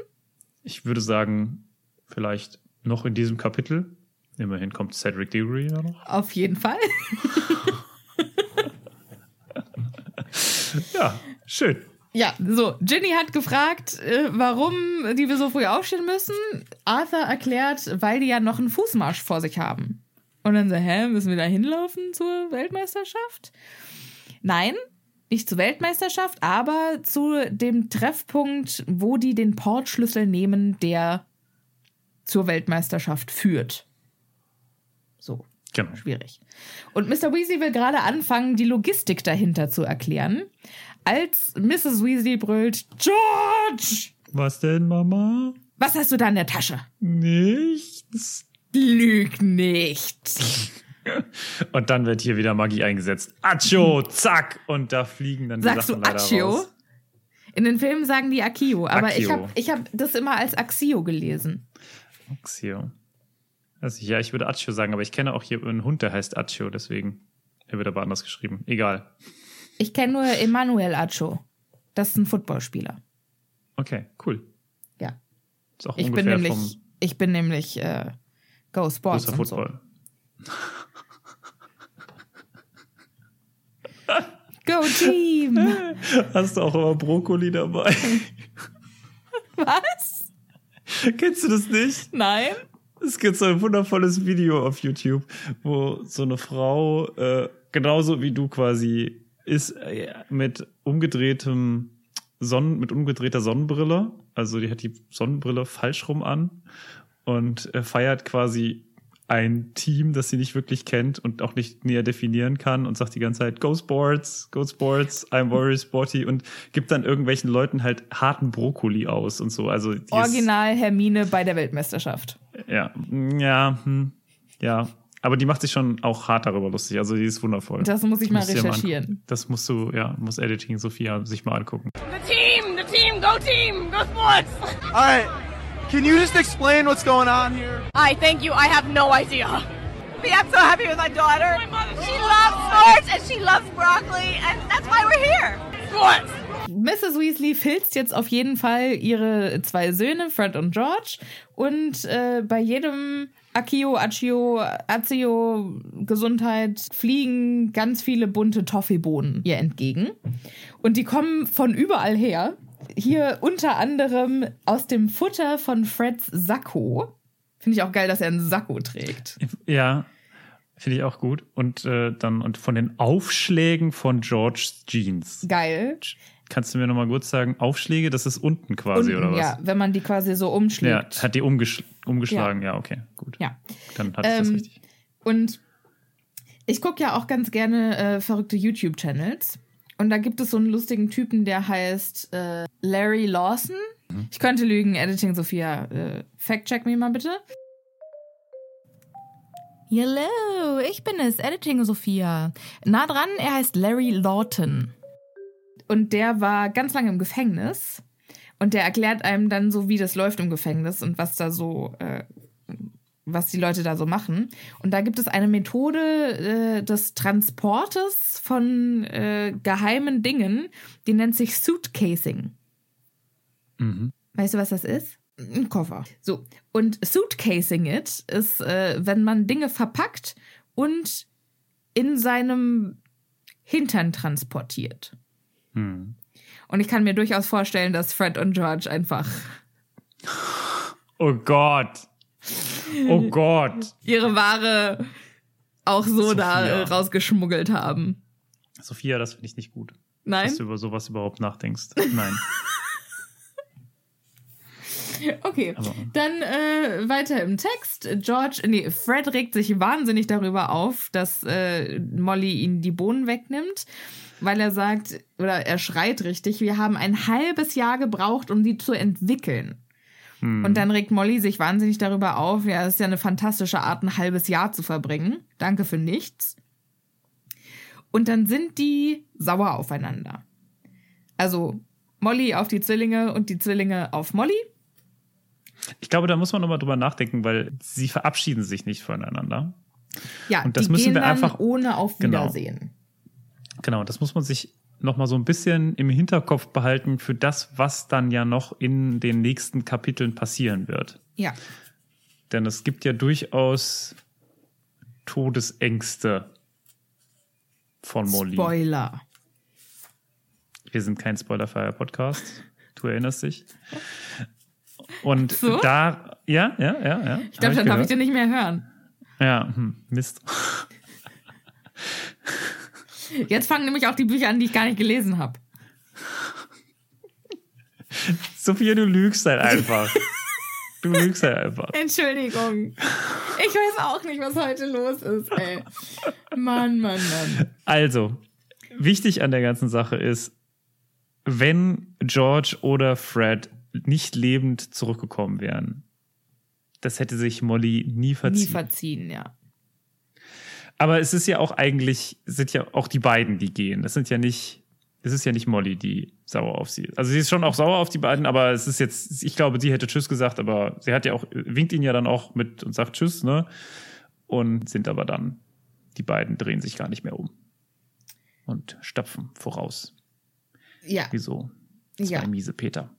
Ich würde sagen, vielleicht noch in diesem Kapitel. Immerhin kommt Cedric Diggory ja noch. Auf jeden Fall. Ja, schön. Ja, so, Ginny hat gefragt, äh, warum die wir so früh aufstehen müssen. Arthur erklärt, weil die ja noch einen Fußmarsch vor sich haben. Und dann so, hä, müssen wir da hinlaufen zur Weltmeisterschaft? Nein, nicht zur Weltmeisterschaft, aber zu dem Treffpunkt, wo die den Portschlüssel nehmen, der zur Weltmeisterschaft führt. Genau. schwierig. Und Mr. Weasley will gerade anfangen, die Logistik dahinter zu erklären, als Mrs. Weasley brüllt: George! Was denn, Mama? Was hast du da in der Tasche? Nichts. Lüg nicht. Und dann wird hier wieder Magie eingesetzt. Acho, zack. Und da fliegen dann die Sagst du Sachen leider Accio? raus. In den Filmen sagen die Akio, aber ich Accio. habe ich hab das immer als Axio gelesen. Axio. Also, ja, ich würde Accio sagen, aber ich kenne auch hier einen Hund, der heißt Accio, deswegen. Er wird aber anders geschrieben. Egal. Ich kenne nur Emanuel Acho. Das ist ein Footballspieler. Okay, cool. Ja. Ist auch Ich bin nämlich, ich bin nämlich äh, Go Sports großer und so. Football. Go Team! Hast du auch immer Brokkoli dabei? Was? Kennst du das nicht? Nein? Es gibt so ein wundervolles Video auf YouTube, wo so eine Frau, äh, genauso wie du quasi, ist äh, mit umgedrehtem Sonnen, mit umgedrehter Sonnenbrille. Also die hat die Sonnenbrille falsch rum an und äh, feiert quasi ein Team, das sie nicht wirklich kennt und auch nicht näher definieren kann und sagt die ganze Zeit, Go Sports, Go Sports, I'm very sporty und gibt dann irgendwelchen Leuten halt harten Brokkoli aus und so. Also Original Hermine bei der Weltmeisterschaft. Ja, ja, hm, ja. Aber die macht sich schon auch hart darüber lustig. Also die ist wundervoll. Das muss ich mal Musst du dir recherchieren. angucken. das musst du, ja, muss Editing Sophia sich mal angucken. The team, the team, go team, go sports. All right. Can you just explain what's going on here? I thank you. I have no idea. I'm so happy with my daughter. She loves sports and she loves broccoli, and that's why we're here. Sports. Mrs. Weasley filzt jetzt auf jeden Fall ihre zwei Söhne, Fred und George. Und äh, bei jedem Akio, Accio, Azio, Gesundheit fliegen ganz viele bunte Toffeebohnen ihr entgegen. Und die kommen von überall her. Hier unter anderem aus dem Futter von Freds Sakko. Finde ich auch geil, dass er einen Sakko trägt. Ja, finde ich auch gut. Und äh, dann und von den Aufschlägen von George's Jeans. Geil. Kannst du mir noch mal kurz sagen, Aufschläge, das ist unten quasi, Unten, oder was? Ja, wenn man die quasi so Ja, umschlägt. hat die umgesch umgeschlagen, ja. okay, gut. Ja. Dann hatte ich das Ähm, richtig. Und ich gucke ja auch ganz gerne äh, verrückte YouTube-Channels. Und da gibt es so einen lustigen Typen, der heißt äh, Larry Lawson. Ich könnte lügen, Editing Sophia. Äh, Fact-check mich mal bitte. Hello, ich bin es, Editing Sophia. Nah dran, er heißt Larry Lawton. Und der war ganz lange im Gefängnis. Und der erklärt einem dann so, wie das läuft im Gefängnis und was da so äh, was die Leute da so machen. Und da gibt es eine Methode äh, des Transportes von äh, geheimen Dingen, die nennt sich Suitcasing. Mhm. Weißt du, was das ist? Ein Koffer. So. Und Suitcasing it ist, äh, wenn man Dinge verpackt und in seinem Hintern transportiert. Hm. Und ich kann mir durchaus vorstellen, dass Fred und George einfach Oh Gott. Oh Gott. ihre Ware auch so da Sophia. äh, rausgeschmuggelt haben. Sophia, das finde ich nicht gut. Nein? Dass du über sowas überhaupt nachdenkst. Nein. Okay, Aber- dann äh, weiter im Text. George, nee, Fred regt sich wahnsinnig darüber auf, dass äh, Molly ihn die Bohnen wegnimmt, weil er sagt, oder er schreit richtig, wir haben ein halbes Jahr gebraucht, um sie zu entwickeln. Und dann regt Molly sich wahnsinnig darüber auf, ja, es ist ja eine fantastische Art, ein halbes Jahr zu verbringen. Danke für nichts. Und dann sind die sauer aufeinander. Also Molly auf die Zwillinge und die Zwillinge auf Molly. Ich glaube, da muss man nochmal drüber nachdenken, weil sie verabschieden sich nicht voneinander. Ja, Und das die müssen wir einfach- ohne auf Genau. Wiedersehen. Genau, das muss man sich nochmal so ein bisschen im Hinterkopf behalten für das, was dann ja noch in den nächsten Kapiteln passieren wird. Ja. Denn es gibt ja durchaus Todesängste von Molly. Spoiler. Wir sind kein spoilerfreier Podcast. Du erinnerst dich. Und So? da, ja, ja, ja, ja. Ich glaube, dann darf ich den nicht mehr hören. Ja, hm, Mist. Jetzt fangen nämlich auch die Bücher an, die ich gar nicht gelesen habe. Sophia, du lügst halt einfach. Du lügst halt einfach. Entschuldigung. Ich weiß auch nicht, was heute los ist, ey. Mann, Mann, Mann. Also, wichtig an der ganzen Sache ist, wenn George oder Fred nicht lebend zurückgekommen wären, das hätte sich Molly nie Nie verziehen. verziehen, ja. Aber es ist ja auch eigentlich, sind ja auch die beiden, die gehen. Das sind ja nicht, es ist ja nicht Molly, die sauer auf sie ist. Also sie ist schon auch sauer auf die beiden, aber es ist jetzt, ich glaube, sie hätte Tschüss gesagt, aber sie hat ja auch, winkt ihn ja dann auch mit und sagt Tschüss, ne? Und sind aber dann, die beiden drehen sich gar nicht mehr um. Und stapfen voraus. Ja, Wie so zwei ja. miese Peter.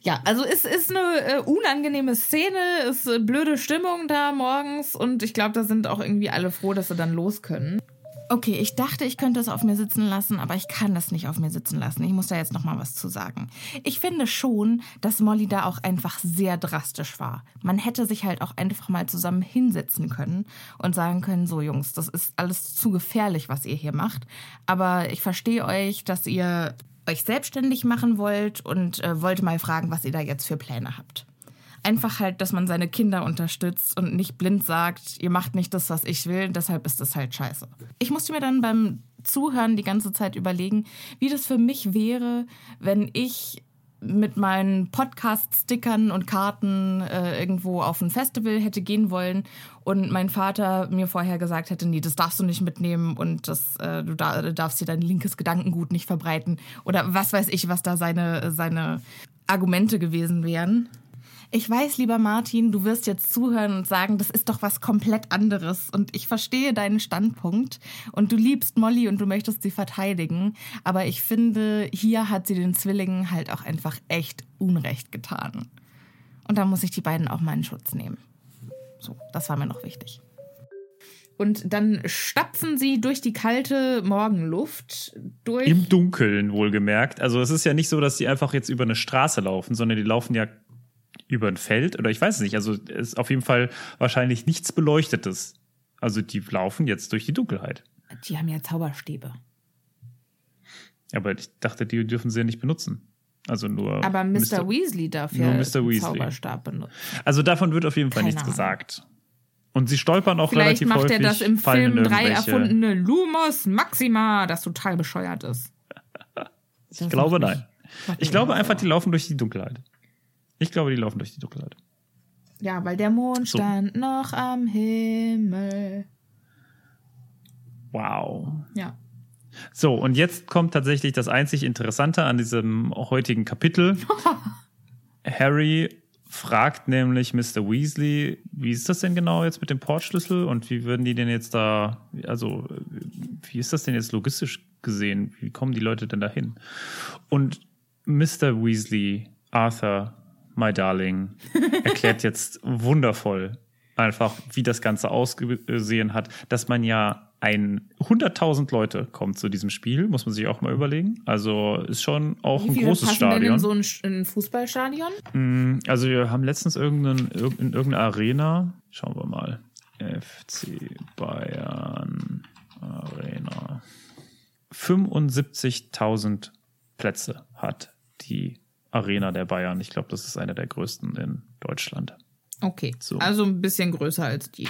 Ja, also es ist eine äh, unangenehme Szene, ist äh, blöde Stimmung da morgens und ich glaube, da sind auch irgendwie alle froh, dass sie dann los können. Okay, ich dachte, ich könnte es auf mir sitzen lassen, aber ich kann das nicht auf mir sitzen lassen. Ich muss da jetzt noch mal was zu sagen. Ich finde schon, dass Molly da auch einfach sehr drastisch war. Man hätte sich halt auch einfach mal zusammen hinsetzen können und sagen können, so Jungs, das ist alles zu gefährlich, was ihr hier macht. Aber ich verstehe euch, dass ihr euch selbstständig machen wollt und äh, wollte mal fragen, was ihr da jetzt für Pläne habt. Einfach halt, dass man seine Kinder unterstützt und nicht blind sagt, ihr macht nicht das, was ich will, deshalb ist das halt scheiße. Ich musste mir dann beim Zuhören die ganze Zeit überlegen, wie das für mich wäre, wenn ich mit meinen Podcast-Stickern und Karten äh, irgendwo auf ein Festival hätte gehen wollen und mein Vater mir vorher gesagt hätte, nee, das darfst du nicht mitnehmen und das, äh, du, da, du darfst dir dein linkes Gedankengut nicht verbreiten oder was weiß ich, was da seine, seine Argumente gewesen wären. Ich weiß, lieber Martin, du wirst jetzt zuhören und sagen, das ist doch was komplett anderes. Und ich verstehe deinen Standpunkt. Und du liebst Molly und du möchtest sie verteidigen. Aber ich finde, hier hat sie den Zwillingen halt auch einfach echt Unrecht getan. Und da muss ich die beiden auch mal in Schutz nehmen. So, das war mir noch wichtig. Und dann stapfen sie durch die kalte Morgenluft durch. Im Dunkeln wohlgemerkt. Also es ist ja nicht so, dass die einfach jetzt über eine Straße laufen, sondern die laufen ja über ein Feld oder ich weiß es nicht. Also es ist auf jeden Fall wahrscheinlich nichts Beleuchtetes. Also die laufen jetzt durch die Dunkelheit. Die haben ja Zauberstäbe. Aber ich dachte, die dürfen sie ja nicht benutzen. Also nur. Aber Mr. Weasley darf ja Mr. den Weasley. Zauberstab benutzen. Also davon wird auf jeden Fall Keine nichts Ahnung. gesagt. Und sie stolpern auch Vielleicht relativ macht häufig. er das im fallen Film 3 irgendwelche- erfundene Lumos Maxima, das total bescheuert ist. Ich glaube nein. Ich glaube einfach, die laufen durch die Dunkelheit. Ich glaube, die laufen durch die Dunkelheit. Ja, weil der Mond So. stand noch am Himmel. Wow. Ja. So, und jetzt kommt tatsächlich das einzig Interessante an diesem heutigen Kapitel. Harry fragt nämlich Mr. Weasley, wie ist das denn genau jetzt mit dem Portschlüssel und wie würden die denn jetzt da, also wie ist das denn jetzt logistisch gesehen? Wie kommen die Leute denn dahin? Und Mr. Weasley, Arthur, my darling, erklärt jetzt wundervoll einfach, wie das Ganze ausgesehen hat, dass man ja ein 100.000 Leute kommt zu diesem Spiel, muss man sich auch mal überlegen. Also ist schon auch ein großes passen denn Stadion. in so ein, ein Fußballstadion? Mm, Also wir haben letztens irgendeinen, irg- in irgendeiner Arena, schauen wir mal, FC Bayern Arena. 75.000 Plätze hat die Arena der Bayern. Ich glaube, das ist eine der größten in Deutschland. Okay. So. Also ein bisschen größer als die.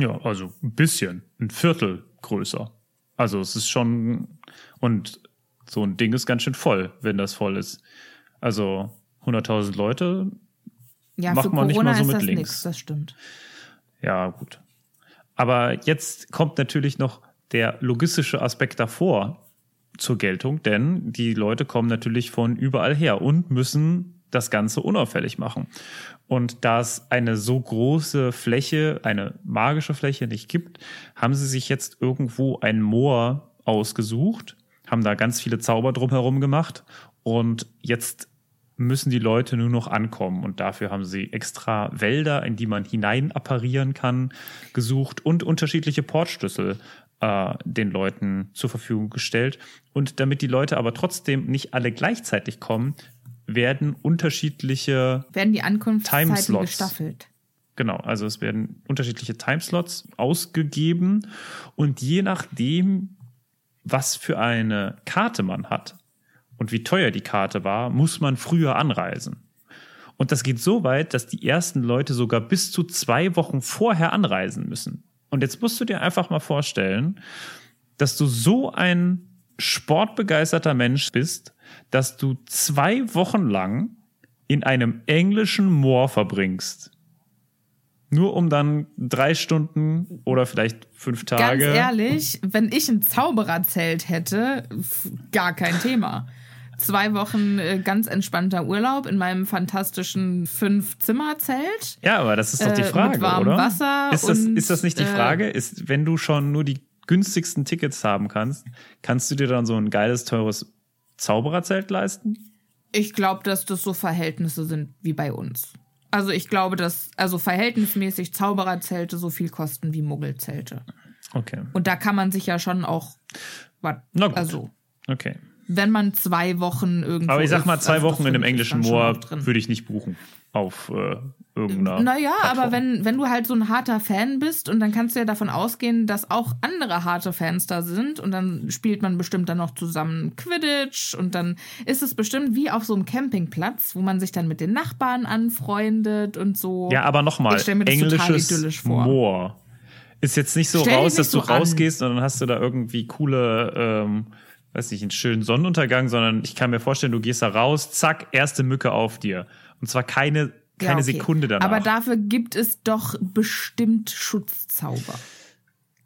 Ja, also ein bisschen, ein Viertel größer. Also es ist schon, und so ein Ding ist ganz schön voll, wenn das voll ist. Also 100.000 Leute, Ja, Macht man nicht mal so mit das links. nix, das stimmt. ja gut. Aber jetzt kommt natürlich noch der logistische Aspekt davor zur Geltung, denn die Leute kommen natürlich von überall her und müssen das Ganze unauffällig machen. Und da es eine so große Fläche, eine magische Fläche nicht gibt, haben sie sich jetzt irgendwo ein Moor ausgesucht, haben da ganz viele Zauber drumherum gemacht und jetzt müssen die Leute nur noch ankommen. Und dafür haben sie extra Wälder, in die man hinein apparieren kann, gesucht und unterschiedliche Portschlüssel äh, den Leuten zur Verfügung gestellt. Und damit die Leute aber trotzdem nicht alle gleichzeitig kommen, werden unterschiedliche Werden die Ankunftszeiten Timeslots. gestaffelt? Genau, also es werden unterschiedliche Timeslots ausgegeben und je nachdem, was für eine Karte man hat und wie teuer die Karte war, muss man früher anreisen. Und das geht so weit, dass die ersten Leute sogar bis zu zwei Wochen vorher anreisen müssen. Und jetzt musst du dir einfach mal vorstellen, dass du so ein sportbegeisterter Mensch bist, dass du zwei Wochen lang in einem englischen Moor verbringst. Nur um dann drei Stunden oder vielleicht fünf Tage. Ganz ehrlich, wenn ich ein Zaubererzelt hätte, gar kein Thema. Zwei Wochen äh, ganz entspannter Urlaub in meinem fantastischen Fünf-Zimmer-Zelt. Ja, aber das ist doch die Äh, Frage, mit warmem oder? Wasser ist, das, und, ist das nicht die äh, Frage? Ist, wenn du schon nur die günstigsten Tickets haben kannst, kannst du dir dann so ein geiles, teures Zaubererzelt leisten? Ich glaube, dass das so Verhältnisse sind wie bei uns. Also ich glaube, dass also verhältnismäßig Zaubererzelte so viel kosten wie Muggelzelte. Okay. Und da kann man sich ja schon auch, wat- Na gut. also Okay. Wenn man zwei Wochen irgendwo Aber ich sag mal, ist, zwei also das Wochen in einem ist englischen Moor würde ich nicht buchen. Auf äh, irgendeiner. Naja, Plattform. aber wenn, wenn du halt so ein harter Fan bist und dann kannst du ja davon ausgehen, dass auch andere harte Fans da sind und dann spielt man bestimmt dann noch zusammen Quidditch und dann ist es bestimmt wie auf so einem Campingplatz, wo man sich dann mit den Nachbarn anfreundet und so. Ja, aber nochmal, englisches. Moor. Ist jetzt nicht so Stell raus, dass du so an. rausgehst und dann hast du da irgendwie coole, ähm, weiß nicht, einen schönen Sonnenuntergang, sondern ich kann mir vorstellen, du gehst da raus, zack, erste Mücke auf dir. Und zwar keine, Ja, keine okay. Sekunde danach. Aber dafür gibt es doch bestimmt Schutzzauber.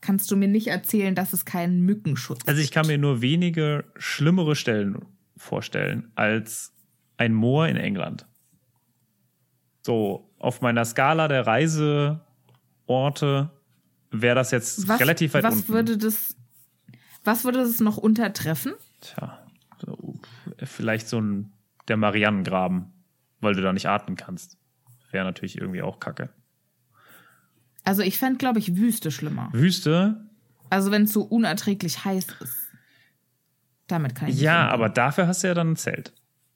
Kannst du mir nicht erzählen, dass es keinen Mückenschutz also ich kann mir nur wenige schlimmere Stellen vorstellen als ein Moor in England. So, auf meiner Skala der Reiseorte wäre das jetzt was, relativ weit was unten. würde das was würde das noch untertreffen? Tja, so, vielleicht so ein der Marianengraben, weil du da nicht atmen kannst. Wäre natürlich irgendwie auch kacke. Also ich fände, glaube ich, Wüste schlimmer. Wüste, Also wenn es so unerträglich heiß ist. Damit kann ich nicht ja, aber dafür hast du ja dann ein Zelt.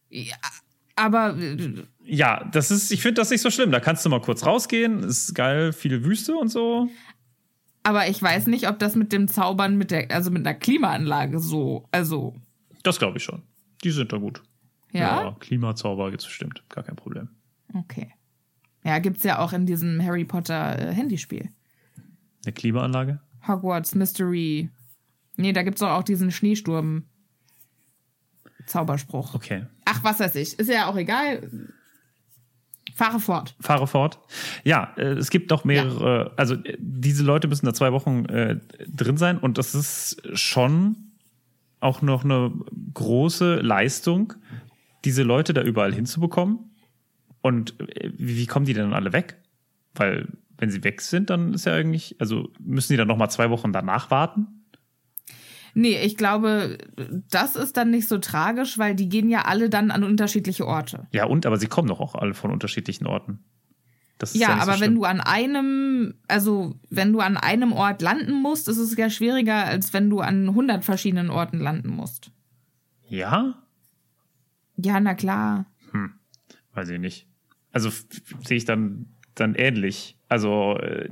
Ja, aber äh, Ja, das ist, ich finde das nicht so schlimm. Da kannst du mal kurz rausgehen, ist geil, viel Wüste und so. Aber ich weiß nicht, ob das mit dem Zaubern mit der also mit einer Klimaanlage so, also Das glaube ich schon. Die sind da gut. ja, Klimazauber gibt's bestimmt, gar kein Problem. okay. Ja, gibt's ja auch in diesem Harry Potter äh, Handyspiel. Eine Klimaanlage? Hogwarts Mystery. Nee, da gibt's doch auch diesen Schneesturm Zauberspruch. Okay. Ach, was weiß ich. Ist ja auch egal. Fahre fort. Fahre fort. Ja, äh, es gibt noch mehrere, also äh, diese Leute müssen da zwei Wochen äh, drin sein und das ist schon auch noch eine große Leistung, diese Leute da überall hinzubekommen. Und äh, wie, wie kommen die denn alle weg? Weil wenn sie weg sind, dann ist ja eigentlich, also müssen die dann noch mal zwei Wochen danach warten? Nee, ich glaube, das ist dann nicht so tragisch, weil die gehen ja alle dann an unterschiedliche Orte. Ja, und aber sie kommen doch auch alle von unterschiedlichen Orten. Das ist Ja, so aber wenn schlimm. du an einem, also wenn du an einem Ort landen musst, ist es ja schwieriger, als wenn du an 100 verschiedenen Orten landen musst. Ja? Ja, na klar. Weiß ich nicht. Also sehe ich dann, dann ähnlich. Also, äh,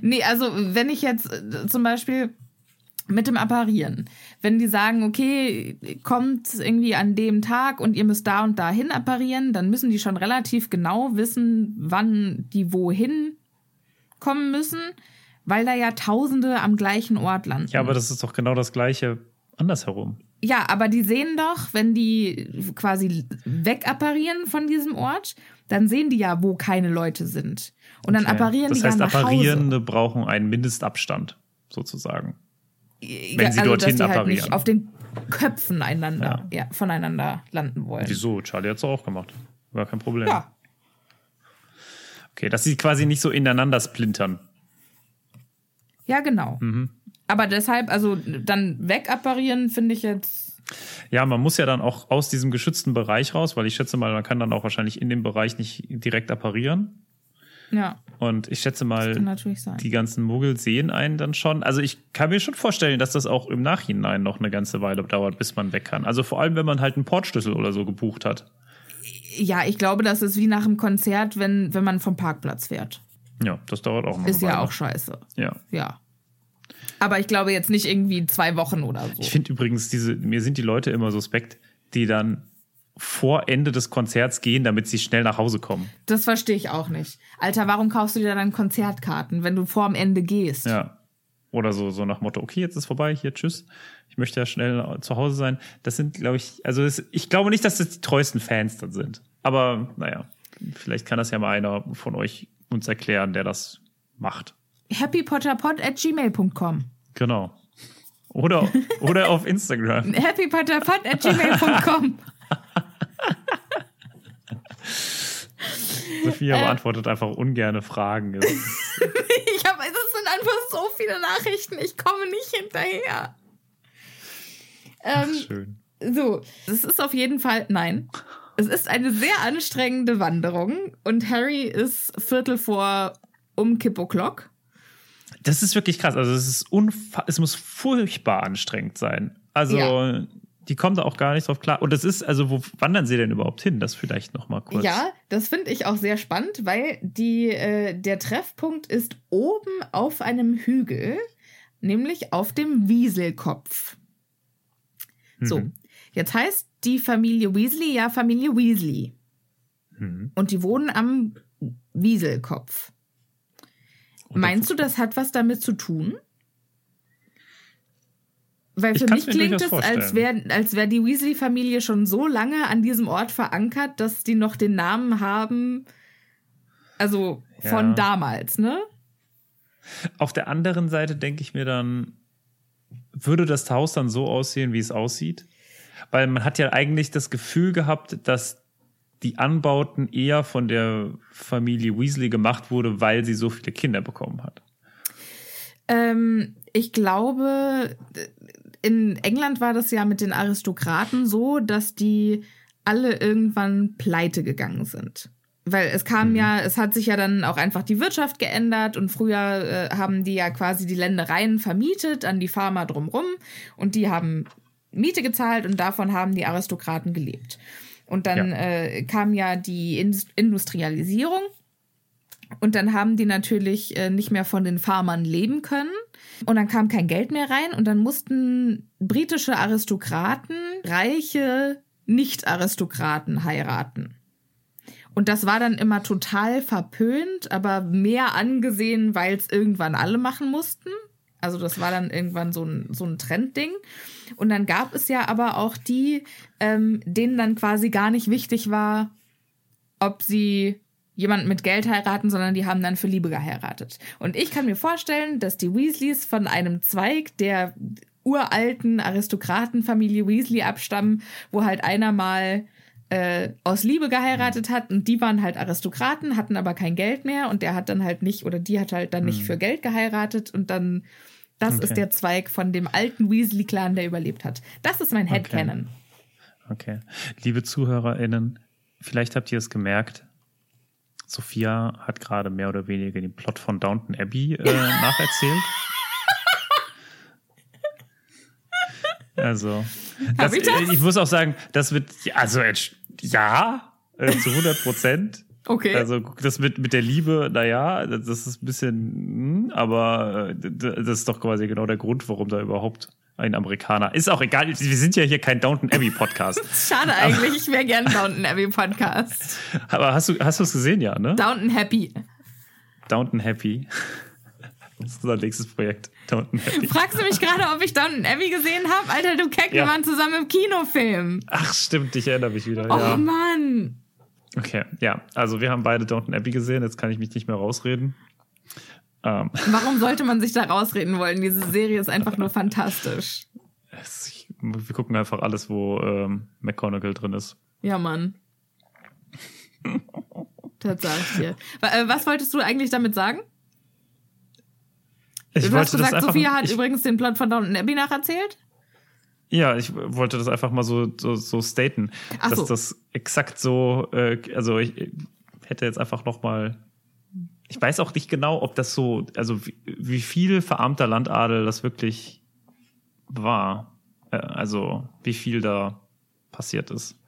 Nee, also wenn ich jetzt äh, zum Beispiel, mit dem Apparieren. Wenn die sagen, okay, kommt irgendwie an dem Tag und ihr müsst da und dahin apparieren, dann müssen die schon relativ genau wissen, wann die wohin kommen müssen, weil da ja Tausende am gleichen Ort landen. Ja, aber das ist doch genau das Gleiche andersherum. Ja, aber die sehen doch, wenn die quasi wegapparieren von diesem Ort, dann sehen die ja, wo keine Leute sind. Und dann Okay. apparieren das die heißt, ja nach Apparierende brauchen einen Mindestabstand, sozusagen. Wenn sie dorthin dass die halt apparieren. nicht auf den Köpfen einander, ja. voneinander landen wollen. Wieso? Charlie hat es auch gemacht. War kein Problem. Ja, Okay, dass sie quasi nicht so ineinander splintern. ja, genau. Mhm. Aber deshalb, also dann wegapparieren finde ich jetzt. Ja, man muss ja dann auch aus diesem geschützten Bereich raus, weil ich schätze mal, man kann dann auch wahrscheinlich in dem Bereich nicht direkt apparieren. Ja, Und ich schätze mal, die ganzen Muggel sehen einen dann schon. Also ich kann mir schon vorstellen, dass das auch im Nachhinein noch eine ganze Weile dauert, bis man weg kann. Also vor allem, wenn man halt einen Portschlüssel oder so gebucht hat. Ja, ich glaube, das ist wie nach einem Konzert, wenn, wenn man vom Parkplatz fährt. Ja, das dauert auch noch. Ist ja auch scheiße. Ja. Ja. Aber ich glaube jetzt nicht irgendwie zwei Wochen oder so. Ich finde übrigens, diese, mir sind die Leute immer suspekt, die dann vor Ende des Konzerts gehen, damit sie schnell nach Hause kommen. Das verstehe ich auch nicht. Alter, warum kaufst du dir dann Konzertkarten, wenn du vor dem Ende gehst? Ja. Oder so, so nach Motto, okay, jetzt ist vorbei, hier, tschüss. Ich möchte ja schnell zu Hause sein. Das sind, glaube ich, also das, ich glaube nicht, dass das die treuesten Fans dann sind. Aber naja, vielleicht kann das ja mal einer von euch uns erklären, der das macht. happypotterpod at gmail.com Genau. Oder, oder auf Instagram. happypotterpod at gmail.com Sophia Äh. beantwortet einfach ungerne Fragen. Ich habe, es sind einfach so viele Nachrichten, ich komme nicht hinterher. Ähm, Schön. So, es ist auf jeden Fall, nein. Es ist eine sehr anstrengende Wanderung und Harry ist Viertel vor um Kipp o'Clock. Das ist wirklich krass. Also es ist unfa es muss furchtbar anstrengend sein. Also Ja. Die kommen da auch gar nicht drauf klar. Und das ist, also wo wandern sie denn überhaupt hin? Das vielleicht noch mal kurz. Ja, das finde ich auch sehr spannend, weil die, äh, der Treffpunkt ist oben auf einem Hügel, nämlich auf dem Wieselkopf. So, Mhm. jetzt heißt die Familie Weasley ja Familie Weasley. Mhm. Und die wohnen am Wieselkopf. Meinst du, das hat was damit zu tun? Weil für mich klingt es, als wäre als wär die Weasley-Familie schon so lange an diesem Ort verankert, dass die noch den Namen haben, also von Ja. damals, ne? Auf der anderen Seite denke ich mir dann, würde das Haus dann so aussehen, wie es aussieht? Weil man hat ja eigentlich das Gefühl gehabt, dass die Anbauten eher von der Familie Weasley gemacht wurde, weil sie so viele Kinder bekommen hat. Ähm, ich glaube, in England war das ja mit den Aristokraten so, dass die alle irgendwann pleite gegangen sind. Weil es kam ja, es hat sich ja dann auch einfach die Wirtschaft geändert und früher äh, haben die ja quasi die Ländereien vermietet an die Farmer drumrum und die haben Miete gezahlt und davon haben die Aristokraten gelebt. Und dann Ja. äh, kam ja die Indus- Industrialisierung und dann haben die natürlich äh, nicht mehr von den Farmern leben können. Und dann kam kein Geld mehr rein. Und dann mussten britische Aristokraten reiche Nicht-Aristokraten heiraten. Und das war dann immer total verpönt, aber mehr angesehen, weil es irgendwann alle machen mussten. Also das war dann irgendwann so ein, so ein Trendding. Und dann gab es ja aber auch die, ähm, denen dann quasi gar nicht wichtig war, ob sie jemanden mit Geld heiraten, sondern die haben dann für Liebe geheiratet. Und ich kann mir vorstellen, dass die Weasleys von einem Zweig der uralten Aristokratenfamilie Weasley abstammen, wo halt einer mal äh, aus Liebe geheiratet hat und die waren halt Aristokraten, hatten aber kein Geld mehr und der hat dann halt nicht oder die hat halt dann nicht für Geld geheiratet und dann das Okay. ist der Zweig von dem alten Weasley-Clan, der überlebt hat. Das ist mein Headcanon. Okay. Liebe ZuhörerInnen, vielleicht habt ihr es gemerkt, Sophia hat gerade mehr oder weniger den Plot von Downton Abbey äh, nacherzählt. Also, das, ich das? ich muss auch sagen, das wird, ja, also, ja, äh, zu 100 Prozent. Okay. Also das mit, mit der Liebe, naja, das ist ein bisschen, hm, aber äh, das ist doch quasi genau der Grund, warum da überhaupt ein Amerikaner. Ist auch egal, wir sind ja hier kein Downton Abbey Podcast. Schade eigentlich, ich wäre gern Downton Abbey Podcast. aber hast du hast du es gesehen, ja, ne? Downton Happy. Downton Happy. Das ist unser nächstes Projekt. Downton Happy. Fragst du mich gerade, ob ich Downton Abbey gesehen habe? Alter, du Keck, wir Ja. waren zusammen im Kinofilm. Ach, stimmt, ich erinnere mich wieder. Oh ja. Mann. Okay, ja. Also wir haben beide Downton Abbey gesehen, jetzt kann ich mich nicht mehr rausreden. Ähm, Warum sollte man sich da rausreden wollen? Diese Serie ist einfach nur fantastisch. es- wir gucken einfach alles, wo ähm, McGonagall drin ist. Ja, Mann. Wa- äh, Was wolltest du eigentlich damit sagen? Ich du hast gesagt, Sophia hat ich, übrigens den Plot von Downton Abbey nacherzählt? Ja, ich wollte das einfach mal so, so, so staten, Ach dass so. das exakt so, äh, also ich hätte jetzt einfach noch mal, ich weiß auch nicht genau, ob das so, also wie, wie viel verarmter Landadel das wirklich war. Äh, also wie viel da passiert ist.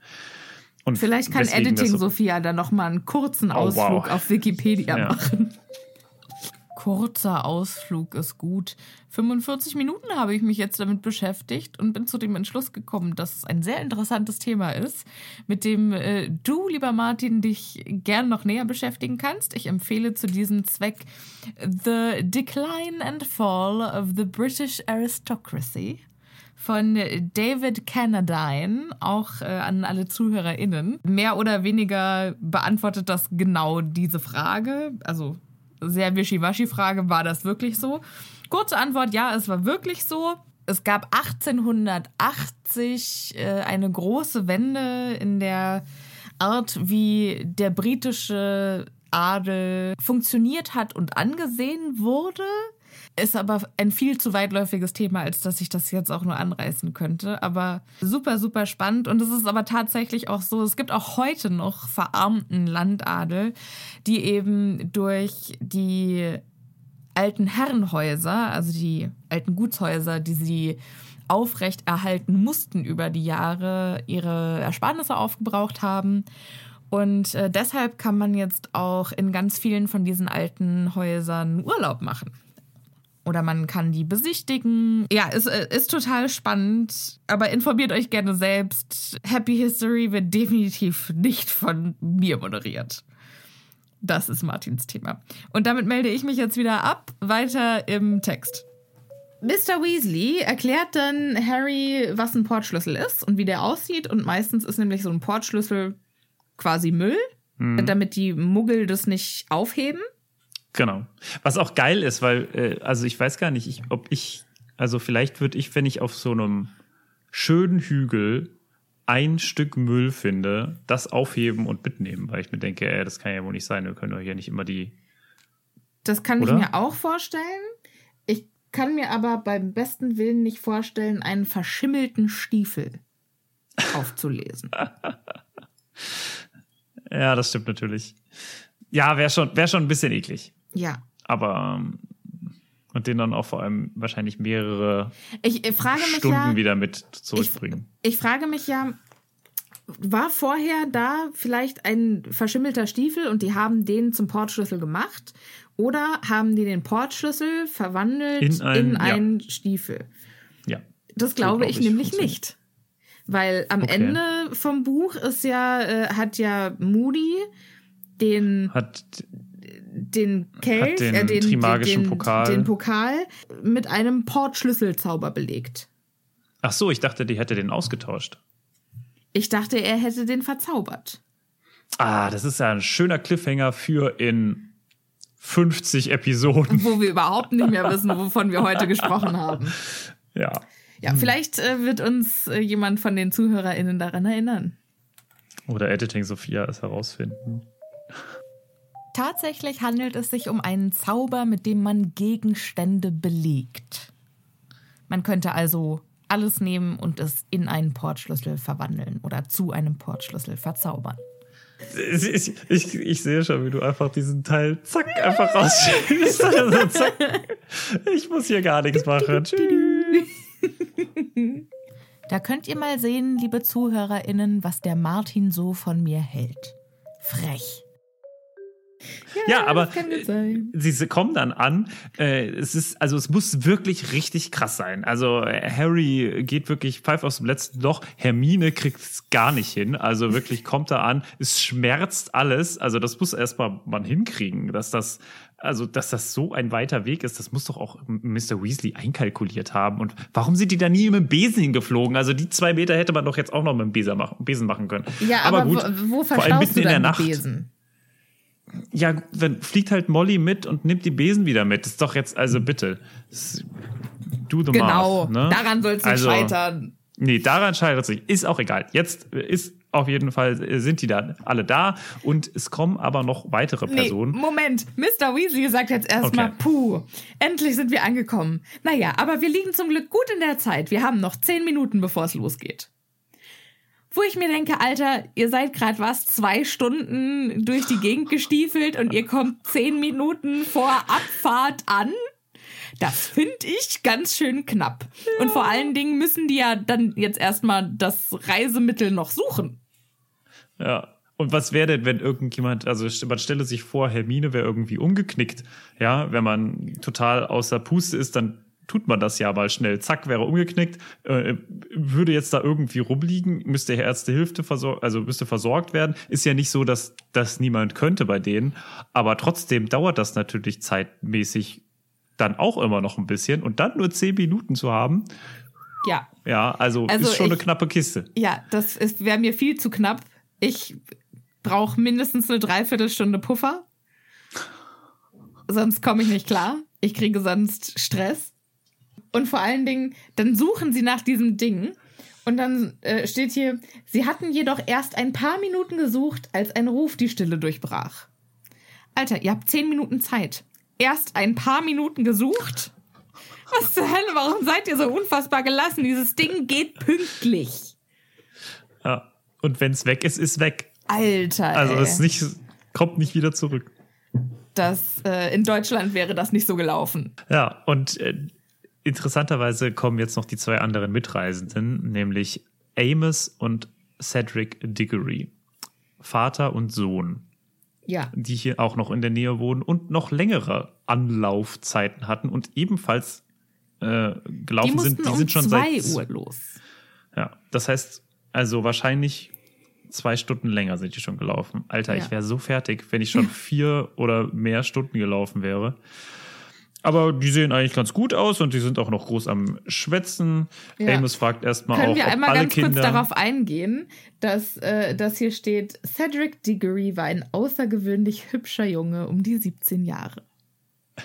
Und Vielleicht kann Editing so- Sophia dann noch mal einen kurzen Oh, Ausflug wow. auf Wikipedia Ja. machen. Kurzer Ausflug ist gut. 45 Minuten habe ich mich jetzt damit beschäftigt und bin zu dem Entschluss gekommen, dass es ein sehr interessantes Thema ist, mit dem äh, du, lieber Martin, dich gern noch näher beschäftigen kannst. Ich empfehle zu diesem Zweck The Decline and Fall of the British Aristocracy von David Cannadine, auch äh, an alle ZuhörerInnen. Mehr oder weniger beantwortet das genau diese Frage. Also sehr wischiwaschi-Frage, war das wirklich so? Kurze Antwort, ja, es war wirklich so. Es gab 1880 äh, eine große Wende in der Art, wie der britische Adel funktioniert hat und angesehen wurde. Ist aber ein viel zu weitläufiges Thema, als dass ich das jetzt auch nur anreißen könnte. Aber super, super spannend. Und es ist aber tatsächlich auch so, es gibt auch heute noch verarmten Landadel, die eben durch die alten Herrenhäuser, also die alten Gutshäuser, die sie aufrechterhalten mussten über die Jahre, ihre Ersparnisse aufgebraucht haben. Und äh, deshalb kann man jetzt auch in ganz vielen von diesen alten Häusern Urlaub machen. Oder man kann die besichtigen. Ja, es äh, ist total spannend, aber informiert euch gerne selbst. Happy History wird definitiv nicht von mir moderiert. Das ist Martins Thema. Und damit melde ich mich jetzt wieder ab. Weiter im Text. Mr. Weasley erklärt dann Harry, was ein Portschlüssel ist und wie der aussieht. Und meistens ist nämlich so ein Portschlüssel quasi Müll, damit die Muggel das nicht aufheben. Genau. Was auch geil ist, weil, äh, also ich weiß gar nicht, ich, ob ich, also vielleicht würde ich, wenn ich auf so einem schönen Hügel ein Stück Müll finde, das aufheben und mitnehmen, weil ich mir denke, ey, das kann ja wohl nicht sein, wir können doch hier nicht immer die. Das kann Oder? ich mir auch vorstellen. Ich kann mir aber beim besten Willen nicht vorstellen, einen verschimmelten Stiefel aufzulesen. Ja, das stimmt natürlich. Ja, wäre schon, wär schon ein bisschen eklig. Ja. Aber ähm, und den dann auch vor allem wahrscheinlich mehrere Ich frage mich Stunden ja, wieder mit zurückbringen. ich frage mich ja, war vorher da vielleicht ein verschimmelter Stiefel und die haben den zum Portschlüssel gemacht? Oder haben die den Portschlüssel verwandelt In in, ein- einen Stiefel? ja. Das glaube glaub ich, ich, nämlich nicht. Weil am Okay. Ende vom Buch ist ja, äh, hat ja Moody den, Hat den Kelch, den äh, den, Trimagischen den, Pokal. den Pokal mit einem Portschlüsselzauber belegt. Ach so, ich dachte, die hätte den ausgetauscht. Ich dachte, er hätte den verzaubert. Ah, das ist ja ein schöner Cliffhanger für in 50 Episoden. Wo wir überhaupt nicht mehr wissen, wovon wir heute gesprochen haben. Ja. Ja, vielleicht äh, wird uns äh, jemand von den ZuhörerInnen daran erinnern. Oder Editing Sophia es herausfinden. Tatsächlich handelt es sich um einen Zauber, mit dem man Gegenstände belegt. Man könnte also alles nehmen und es in einen Portschlüssel verwandeln oder zu einem Portschlüssel verzaubern. Ich, ich, ich, sehe schon, wie du einfach diesen Teil zack einfach rausschiebst. Also, zack. Ich muss hier gar nichts machen. Tschüss. Da könnt ihr mal sehen, liebe ZuhörerInnen, was der Martin so von mir hält. Frech. Ja, aber gut sein. sie kommen dann an. Äh, es ist, also es muss wirklich richtig krass sein. Also äh, Harry geht wirklich pfeif aus dem letzten Loch. Hermine kriegt es gar nicht hin. Also wirklich kommt da an. Es schmerzt alles. Also das muss erstmal man hinkriegen, dass das, also dass das so ein weiter Weg ist. Das muss doch auch Mr. Weasley einkalkuliert haben. Und warum sind die da nie mit dem Besen hingeflogen? Also die zwei Meter hätte man doch jetzt auch noch mit dem Besen machen, Besen machen können. Ja, aber, gut, wo, wo vor allem mitten in der Nacht. Besen? Ja, dann fliegt halt Molly mit und nimmt die Besen wieder mit. Das ist doch jetzt, also bitte. Do the Genau, math, ne? daran soll es nicht Also, scheitern. Nee, daran scheitert es nicht. Ist auch egal. Jetzt ist auf jeden Fall, äh, sind die da alle da und es kommen aber noch weitere Nee, Personen. Moment. Mr. Weasley sagt jetzt erstmal, Okay. puh, endlich sind wir angekommen. Naja, aber wir liegen zum Glück gut in der Zeit. Wir haben noch zehn Minuten, bevor es losgeht. Wo ich mir denke, Alter, ihr seid gerade was, zwei Stunden durch die Gegend gestiefelt und ihr kommt zehn Minuten vor Abfahrt an? Das finde ich ganz schön knapp. Und vor allen Dingen müssen die ja dann jetzt erstmal das Reisemittel noch suchen. Ja. Und was wäre denn, wenn irgendjemand, also man stelle sich vor, Hermine wäre irgendwie umgeknickt. Ja, wenn man total außer Puste ist, dann tut man das ja mal schnell. Zack, wäre umgeknickt, äh, würde jetzt da irgendwie rumliegen, müsste Ärzte Hilfe versorgt, also müsste versorgt werden. Ist ja nicht so, dass das niemand könnte bei denen, aber trotzdem dauert das natürlich zeitmäßig dann auch immer noch ein bisschen und dann nur zehn Minuten zu haben, Ja, ja, also, Also ist schon eine ich- knappe Kiste. Ja, das wäre mir viel zu knapp. Ich brauche mindestens eine Dreiviertelstunde Puffer. Sonst komme ich nicht klar. Ich kriege sonst Stress. Und vor allen Dingen, dann suchen sie nach diesem Ding. Und dann äh, steht hier, sie hatten jedoch erst ein paar Minuten gesucht, als ein Ruf die Stille durchbrach. Alter, ihr habt zehn Minuten Zeit. Erst ein paar Minuten gesucht? Was zur Hölle, warum seid ihr so unfassbar gelassen? Dieses Ding geht pünktlich. Ja. Und wenn es weg ist, ist weg. Alter, Also ey. es ist nicht, kommt nicht wieder zurück. das, äh, in Deutschland wäre das nicht so gelaufen. Ja, und äh, interessanterweise kommen jetzt noch die zwei anderen Mitreisenden, nämlich Amos und Cedric Diggory. Vater und Sohn, Ja. die hier auch noch in der Nähe wohnen und noch längere Anlaufzeiten hatten und ebenfalls äh, Die gelaufen mussten sind. Die um sind schon zwei seit. Uhr los. Ja, das heißt, also wahrscheinlich zwei Stunden länger sind die schon gelaufen. Alter, Ja. ich wäre so fertig, wenn ich schon vier oder mehr Stunden gelaufen wäre. Aber die sehen eigentlich ganz gut aus und die sind auch noch groß am Schwätzen. Ja. Amos fragt erstmal Können auch, wir ob einmal ganz Kinder. kurz darauf eingehen, dass, äh, dass hier steht, Cedric Diggory war ein außergewöhnlich hübscher Junge um die 17 Jahre.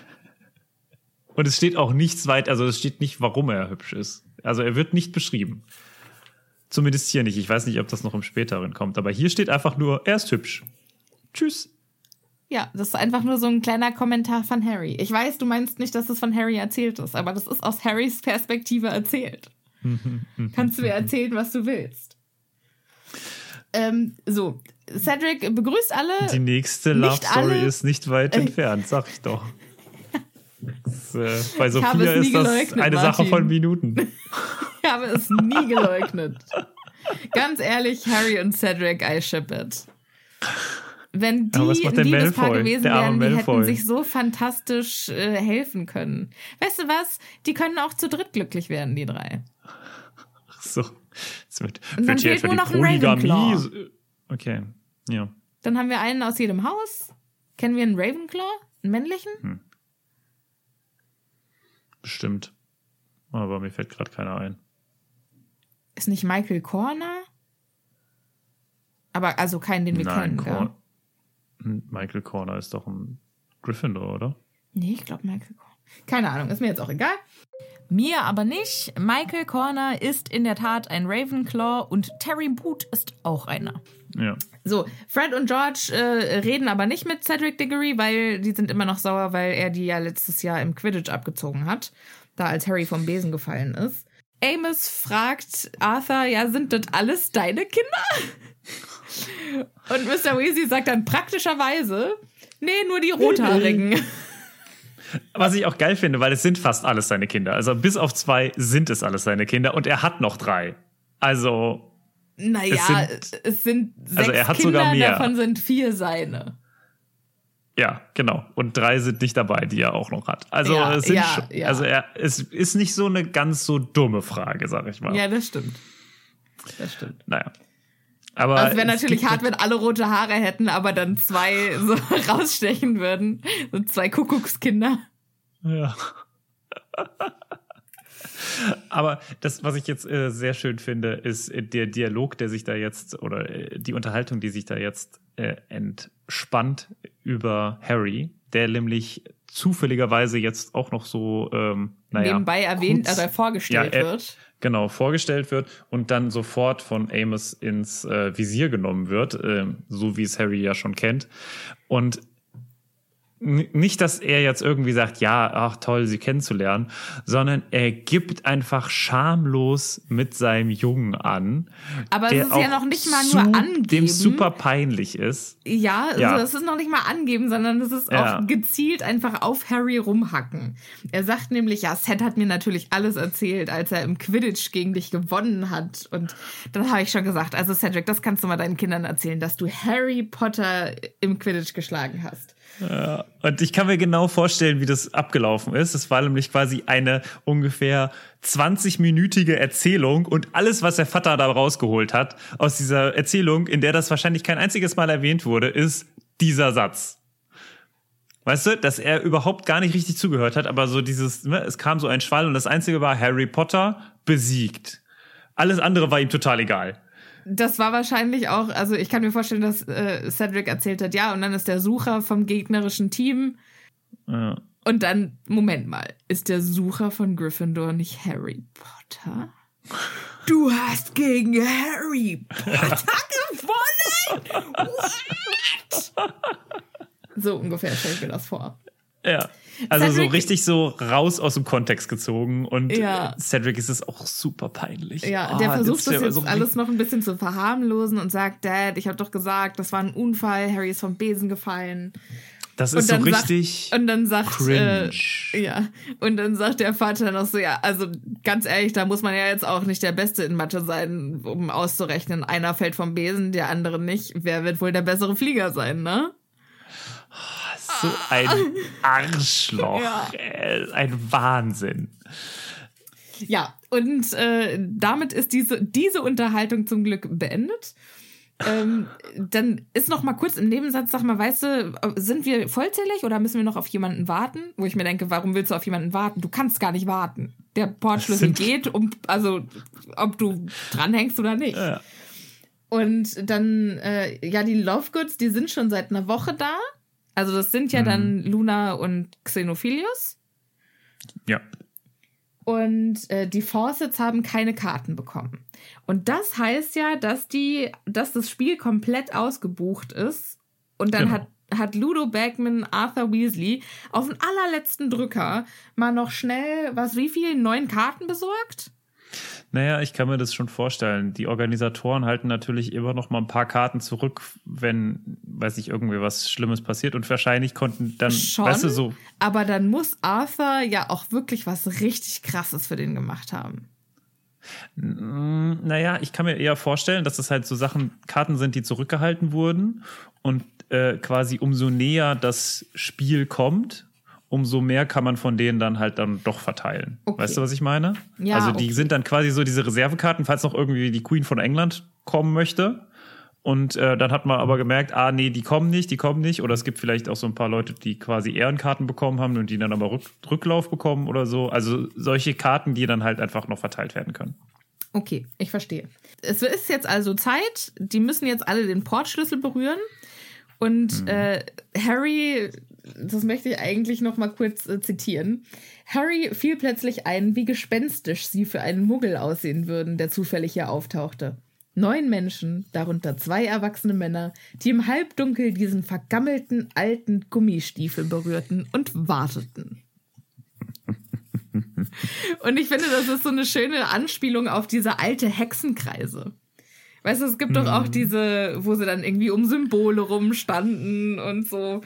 Und es steht auch nichts weit, also es steht nicht, warum er hübsch ist. Also er wird nicht beschrieben. Zumindest hier nicht. Ich weiß nicht, ob das noch im späteren kommt, aber hier steht einfach nur, er ist hübsch. Tschüss. Ja, das ist einfach nur so ein kleiner Kommentar von Harry. Ich weiß, du meinst nicht, dass es von Harry erzählt ist, aber das ist aus Harrys Perspektive erzählt. Kannst du mir erzählen, was du willst. Ähm, so, Cedric begrüßt alle. Die nächste Love Story alle- ist nicht weit entfernt, sag ich doch. Das, äh, bei Sophia ist das eine Sache Martin. von Minuten. Ich habe es nie geleugnet. Ganz ehrlich, Harry und Cedric, I ship it. Wenn die ein Liebespaar gewesen wären, die hätten sich so fantastisch äh, helfen können. Weißt du was? Die können auch zu dritt glücklich werden, die drei. So. Jetzt wird, Und dann fehlt nur noch ein. Ravenclaw. Okay, ja. Dann haben wir einen aus jedem Haus. Kennen wir einen Ravenclaw? Einen männlichen? Hm. Bestimmt. Aber mir fällt gerade keiner ein. Ist nicht Michael Corner? Aber also keinen, den wir Nein, kennen, Cor Michael Corner ist doch ein Gryffindor, oder? Nee, ich glaube Michael Corner. Keine Ahnung, ist mir jetzt auch egal. Mir aber nicht. Michael Corner ist in der Tat ein Ravenclaw und Terry Boot ist auch einer. Ja. So, Fred und George äh, reden aber nicht mit Cedric Diggory, weil die sind immer noch sauer, weil er die ja letztes Jahr im Quidditch abgezogen hat, da als Harry vom Besen gefallen ist. Amos fragt Arthur, ja, sind das alles deine Kinder? Und Mr. Weasley sagt dann praktischerweise, nee, nur die Rothaarigen. Was ich auch geil finde, weil es sind fast alles seine Kinder. Also bis auf zwei sind es alles seine Kinder und er hat noch drei. Also, Naja, Es es sind- sind, sechs Also er hat Kinder, sogar mehr. davon sind vier seine. Ja, genau. Und drei sind nicht dabei, die er auch noch hat. Also Ja, es sind ja, schon, ja. also er, es ist nicht so eine ganz so dumme Frage, sag ich mal. Ja, das stimmt. Das stimmt. Naja. Aber Also wäre es natürlich gibt- hart, wenn alle rote Haare hätten, aber dann zwei so rausstechen würden. So zwei Kuckuckskinder. Ja. Aber das, was ich jetzt äh, sehr schön finde, ist äh, der Dialog, der sich da jetzt, oder äh, die Unterhaltung, die sich da jetzt äh, entspannt über Harry, der nämlich zufälligerweise jetzt auch noch so, ähm, naja, Nebenbei erwähnt, kurz- also vorgestellt Ja, er- wird. genau vorgestellt wird und dann sofort von Amos ins äh, Visier genommen wird, ähm, so wie es Harry ja schon kennt. Und nicht, dass er jetzt irgendwie sagt, ja, ach toll, sie kennenzulernen, sondern er gibt einfach schamlos mit seinem Jungen an. Aber es ist ja noch nicht mal nur angeben. Dem super peinlich ist. Ja, also Ja. das ist noch nicht mal angeben, sondern das ist Ja. auch gezielt einfach auf Harry rumhacken. Er sagt nämlich, ja, Seth hat mir natürlich alles erzählt, als er im Quidditch gegen dich gewonnen hat. Und dann habe ich schon gesagt, also Cedric, das kannst du mal deinen Kindern erzählen, dass du Harry Potter im Quidditch geschlagen hast. Und ich kann mir genau vorstellen, wie das abgelaufen ist. Es war nämlich quasi eine ungefähr 20-minütige Erzählung und alles, was der Vater da rausgeholt hat aus dieser Erzählung, in der das wahrscheinlich kein einziges Mal erwähnt wurde, ist dieser Satz. Weißt du, dass er überhaupt gar nicht richtig zugehört hat, aber so dieses, ne, es kam so ein Schwall und das einzige war Harry Potter besiegt. Alles andere war ihm total egal. Das war wahrscheinlich auch, also ich kann mir vorstellen, dass äh, Cedric erzählt hat, ja, und dann ist der Sucher vom gegnerischen Team. Ja. Und dann, Moment mal, ist der Sucher von Gryffindor nicht Harry Potter? Du hast gegen Harry Potter gewonnen? What? So ungefähr stelle ich mir das vor. Ja. Also so Cedric- richtig so raus aus dem Kontext gezogen und Ja. äh, Cedric ist es auch super peinlich. Ja, Oh, der versucht das jetzt so alles noch ein bisschen zu verharmlosen und sagt, Dad, ich habe doch gesagt, das war ein Unfall, Harry ist vom Besen gefallen. Das ist so richtig. Sagt, und dann sagt, cringe. Äh, ja, und dann sagt der Vater noch so, ja, also ganz ehrlich, da muss man ja jetzt auch nicht der Beste in Mathe sein, um auszurechnen. Einer fällt vom Besen, der andere nicht. Wer wird wohl der bessere Flieger sein, ne? So ein Arschloch. Ja. Äh, Ein Wahnsinn. Ja, und äh, damit ist diese, diese Unterhaltung zum Glück beendet. Ähm, dann ist noch mal kurz im Nebensatz, sag mal, weißt du, sind wir vollzählig oder müssen wir noch auf jemanden warten? Wo ich mir denke, warum willst du auf jemanden warten? Du kannst gar nicht warten. Der Portschlüssel geht, um, also ob du dranhängst oder nicht. Ja. Und dann, äh, ja, die Lovegoods, die sind schon seit einer Woche da. Also das sind ja dann Luna und Xenophilius. ja. Und äh, die Fawcett's haben keine Karten bekommen. Und das heißt ja, dass die, dass das Spiel komplett ausgebucht ist. Und dann Genau. hat, hat Ludo Bagman Arthur Weasley auf den allerletzten Drücker mal noch schnell, was, wie viel? Neun Karten besorgt? Naja, ich kann mir das schon vorstellen. Die Organisatoren halten natürlich immer noch mal ein paar Karten zurück, wenn, weiß ich, irgendwie was Schlimmes passiert. Und wahrscheinlich konnten dann, Schon. weißt du, so, Aber dann muss Arthur ja auch wirklich was richtig Krasses für den gemacht haben. Naja, ich kann mir eher vorstellen, dass das halt so Sachen, Karten sind, die zurückgehalten wurden und äh, quasi umso näher das Spiel kommt, umso mehr kann man von denen dann halt dann doch verteilen. Okay. Weißt du, was ich meine? Ja, also die okay. sind dann quasi so diese Reservekarten, falls noch irgendwie die Queen von England kommen möchte. Und äh, dann hat man aber gemerkt, ah, nee, die kommen nicht, die kommen nicht. Oder es gibt vielleicht auch so ein paar Leute, die quasi Ehrenkarten bekommen haben und die dann aber Rück Rücklauf bekommen oder so. Also solche Karten, die dann halt einfach noch verteilt werden können. Okay, ich verstehe. Es ist jetzt also Zeit, die müssen jetzt alle den Portschlüssel berühren. Und äh, Harry, das möchte ich eigentlich noch mal kurz äh, zitieren. Harry fiel plötzlich ein, wie gespenstisch sie für einen Muggel aussehen würden, der zufällig hier auftauchte. Neun Menschen, darunter zwei erwachsene Männer, die im Halbdunkel diesen vergammelten alten Gummistiefel berührten und warteten. Und ich finde, das ist so eine schöne Anspielung auf diese alte Hexenkreise. Weißt du, es gibt doch auch diese, wo sie dann irgendwie um Symbole rumstanden und so.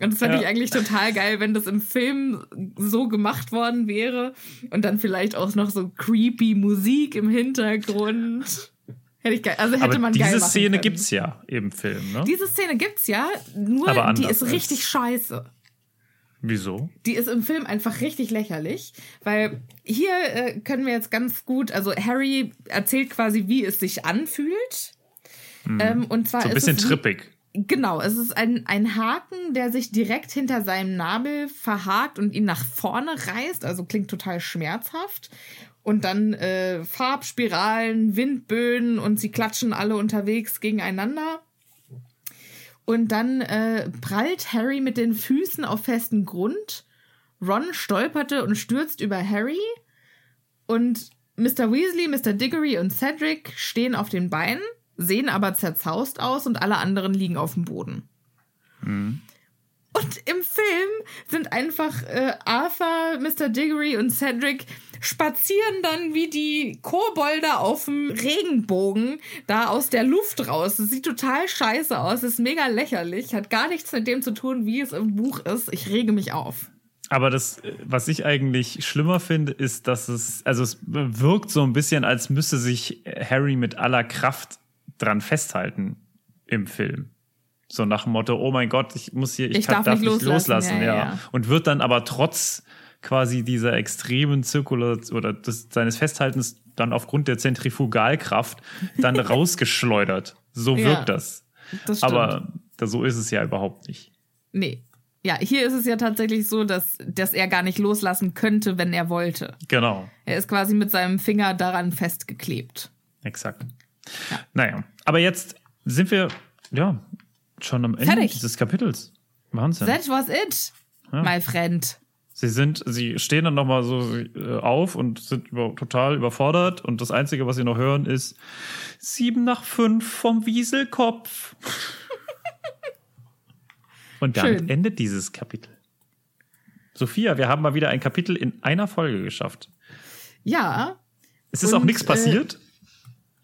Und das fände Ja. ich eigentlich total geil, wenn das im Film so gemacht worden wäre. Und dann vielleicht auch noch so creepy Musik im Hintergrund. Hätte ich geil, also hätte Aber man geil diese Szene können. gibt's ja im Film, ne? Diese Szene gibt's ja, nur die ist richtig scheiße. Wieso? Die ist im Film einfach richtig lächerlich, weil hier äh, können wir jetzt ganz gut, also Harry erzählt quasi, wie es sich anfühlt. Ähm, und zwar So ein bisschen wie- trippig. Genau, es ist ein, ein Haken, der sich direkt hinter seinem Nabel verhakt und ihn nach vorne reißt, also klingt total schmerzhaft. Und dann äh, Farbspiralen, Windböen und sie klatschen alle unterwegs gegeneinander. Und dann äh, prallt Harry mit den Füßen auf festen Grund. Ron stolperte und stürzt über Harry. Und Mr. Weasley, Mr. Diggory und Cedric stehen auf den Beinen, sehen aber zerzaust aus und alle anderen liegen auf dem Boden. Und im Film sind einfach äh, Arthur, Mr. Diggory und Cedric spazieren dann wie die Kobolde auf dem Regenbogen da aus der Luft raus. Das sieht total scheiße aus, ist mega lächerlich, hat gar nichts mit dem zu tun, wie es im Buch ist. Ich rege mich auf. Aber das, äh, was ich eigentlich schlimmer finde, ist, dass es, also es wirkt so ein bisschen, als müsste sich Harry mit aller Kraft dran festhalten im Film. So nach dem Motto, oh mein Gott, ich muss hier, ich, Ich kann, darf nicht loslassen, ja, ja, ja. Und wird dann aber trotz quasi dieser extremen Zirkulation oder des, seines Festhaltens dann aufgrund der Zentrifugalkraft dann rausgeschleudert. So Ja, wirkt das. Das stimmt. Aber da, so ist es ja überhaupt nicht. Nee. Ja, hier ist es ja tatsächlich so, dass, dass er gar nicht loslassen könnte, wenn er wollte. Genau. Er ist quasi mit seinem Finger daran festgeklebt. Exakt. Naja, aber jetzt sind wir ja schon am Ende Fertig. dieses Kapitels. Wahnsinn. That was it, my friend. Sie sind, sie stehen dann nochmal so äh, auf und sind über, total überfordert und das Einzige, was sie noch hören, ist sieben nach fünf vom Wieselkopf. und damit Schön. endet dieses Kapitel. Sophia, wir haben mal wieder ein Kapitel in einer Folge geschafft. Ja, Es ist Und, auch nichts äh, passiert,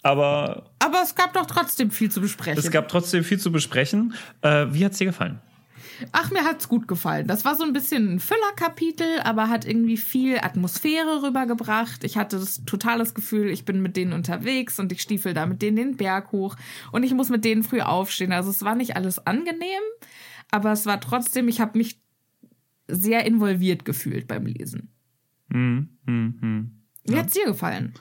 aber aber es gab doch trotzdem viel zu besprechen. es gab trotzdem viel zu besprechen. Äh, wie hat's dir gefallen? Ach, mir hat's gut gefallen. Das war so ein bisschen ein Füllerkapitel, aber hat irgendwie viel Atmosphäre rübergebracht. Ich hatte das totales Gefühl, ich bin mit denen unterwegs und ich stiefel da mit denen den Berg hoch und ich muss mit denen früh aufstehen. Also es war nicht alles angenehm, aber es war trotzdem, ich habe mich sehr involviert gefühlt beim Lesen. Hm, hm, hm. Wie hat's dir gefallen? Ja,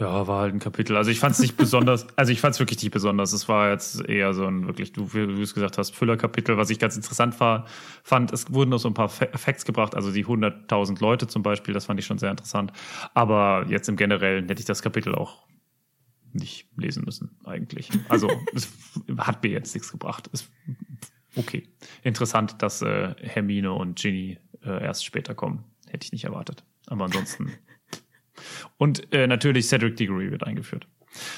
war halt ein Kapitel. Also ich fand es nicht besonders, also ich fand es wirklich nicht besonders. Es war jetzt eher so ein wirklich, du, wie du es gesagt hast, Füllerkapitel, was ich ganz interessant war, fand, es wurden noch so ein paar Fa- Facts gebracht, also die 100.000 Leute zum Beispiel, das fand ich schon sehr interessant. Aber jetzt im Generellen hätte ich das Kapitel auch nicht lesen müssen, eigentlich. Also es hat mir jetzt nichts gebracht. Es, okay. Interessant, dass äh, Hermine und Ginny äh, erst später kommen. Hätte ich nicht erwartet. Aber ansonsten. Und äh, natürlich Cedric Diggory wird eingeführt.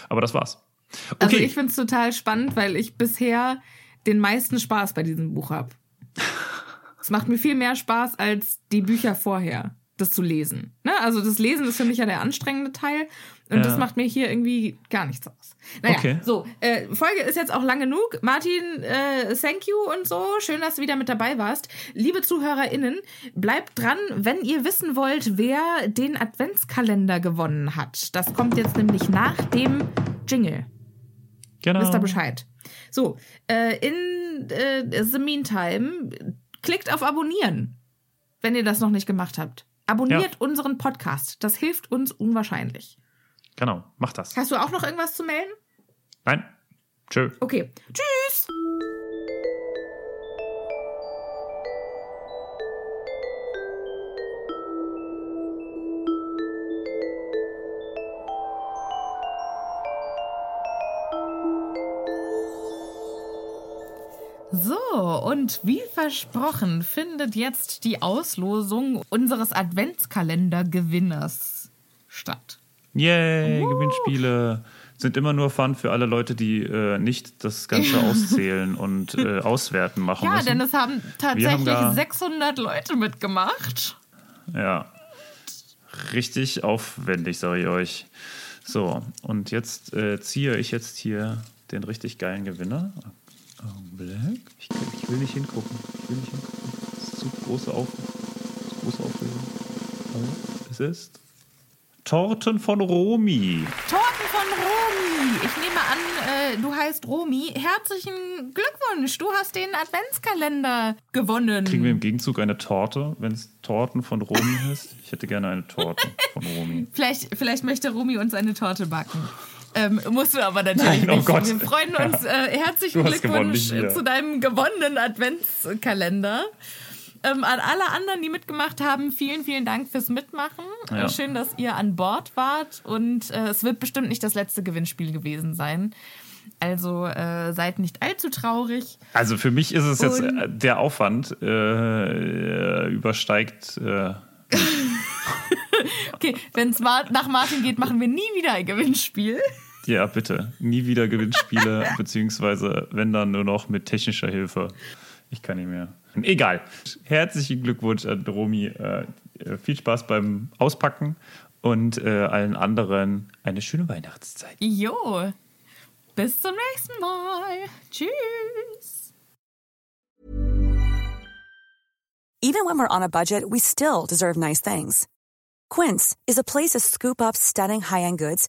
Aber das war's. Okay. Also ich find's total spannend, weil ich bisher den meisten Spaß bei diesem Buch habe. Es macht mir viel mehr Spaß als die Bücher vorher, das zu lesen. Ne? Also das Lesen ist für mich ja der anstrengende Teil und Ja. das macht mir hier irgendwie gar nichts aus. Naja, Okay. so, äh, Folge ist jetzt auch lang genug. Martin, äh, thank you und so. Schön, dass du wieder mit dabei warst. Liebe ZuhörerInnen, bleibt dran, wenn ihr wissen wollt, wer den Adventskalender gewonnen hat. Das kommt jetzt nämlich nach dem Jingle. genau. Wisst ihr Bescheid. So, äh, in äh, the meantime, klickt auf Abonnieren, wenn ihr das noch nicht gemacht habt. Abonniert Ja. unseren Podcast. Das hilft uns unwahrscheinlich. Genau, mach das. Hast du auch noch irgendwas zu melden? Nein. Tschö. Okay. Tschüss. Und wie versprochen findet jetzt die Auslosung unseres Adventskalender-Gewinners statt. Yay, Gewinnspiele sind immer nur Fun für alle Leute, die äh, nicht das Ganze auszählen und äh, auswerten machen Ja, müssen. denn es haben tatsächlich da- 600 Leute mitgemacht. Ja. Richtig aufwendig, sage ich euch. So, und jetzt äh, ziehe ich jetzt hier den richtig geilen Gewinner. Augenblick. Ich, ich will nicht hingucken. Ich will nicht hingucken. Das ist zu große, Auf zu große Aufregung. Aber es ist Torten von Romi. Torten von Romy. Ich nehme an, äh, du heißt Romy. Herzlichen Glückwunsch, du hast den Adventskalender gewonnen. Kriegen wir im Gegenzug eine Torte, wenn es Torten von Romy heißt? Ich hätte gerne eine Torte von Romy. Vielleicht, vielleicht möchte Romy uns eine Torte backen. Ähm, musst du aber natürlich Nein, oh nicht. Gott. Wir freuen uns. Äh, herzlichen gewonnen, Glückwunsch zu deinem gewonnenen Adventskalender. Ähm, an alle anderen, die mitgemacht haben, vielen, vielen Dank fürs Mitmachen. Ja. Äh, Schön, dass ihr an Bord wart. Und äh, es wird bestimmt nicht das letzte Gewinnspiel gewesen sein. Also äh, seid nicht allzu traurig. Also für mich ist es jetzt, äh, der Aufwand äh, übersteigt. Äh, Okay, wenn es nach Martin geht, machen wir nie wieder ein Gewinnspiel. Ja, bitte. Nie wieder Gewinnspiele, beziehungsweise wenn dann nur noch mit technischer Hilfe. Ich kann nicht mehr. Egal. Herzlichen Glückwunsch an Romy. Äh, äh, viel Spaß beim Auspacken und äh, allen anderen eine schöne Weihnachtszeit. Jo. Bis zum nächsten Mal. Tschüss. Even when we're on a budget, we still deserve nice things. Quince is a place to scoop up stunning high-end goods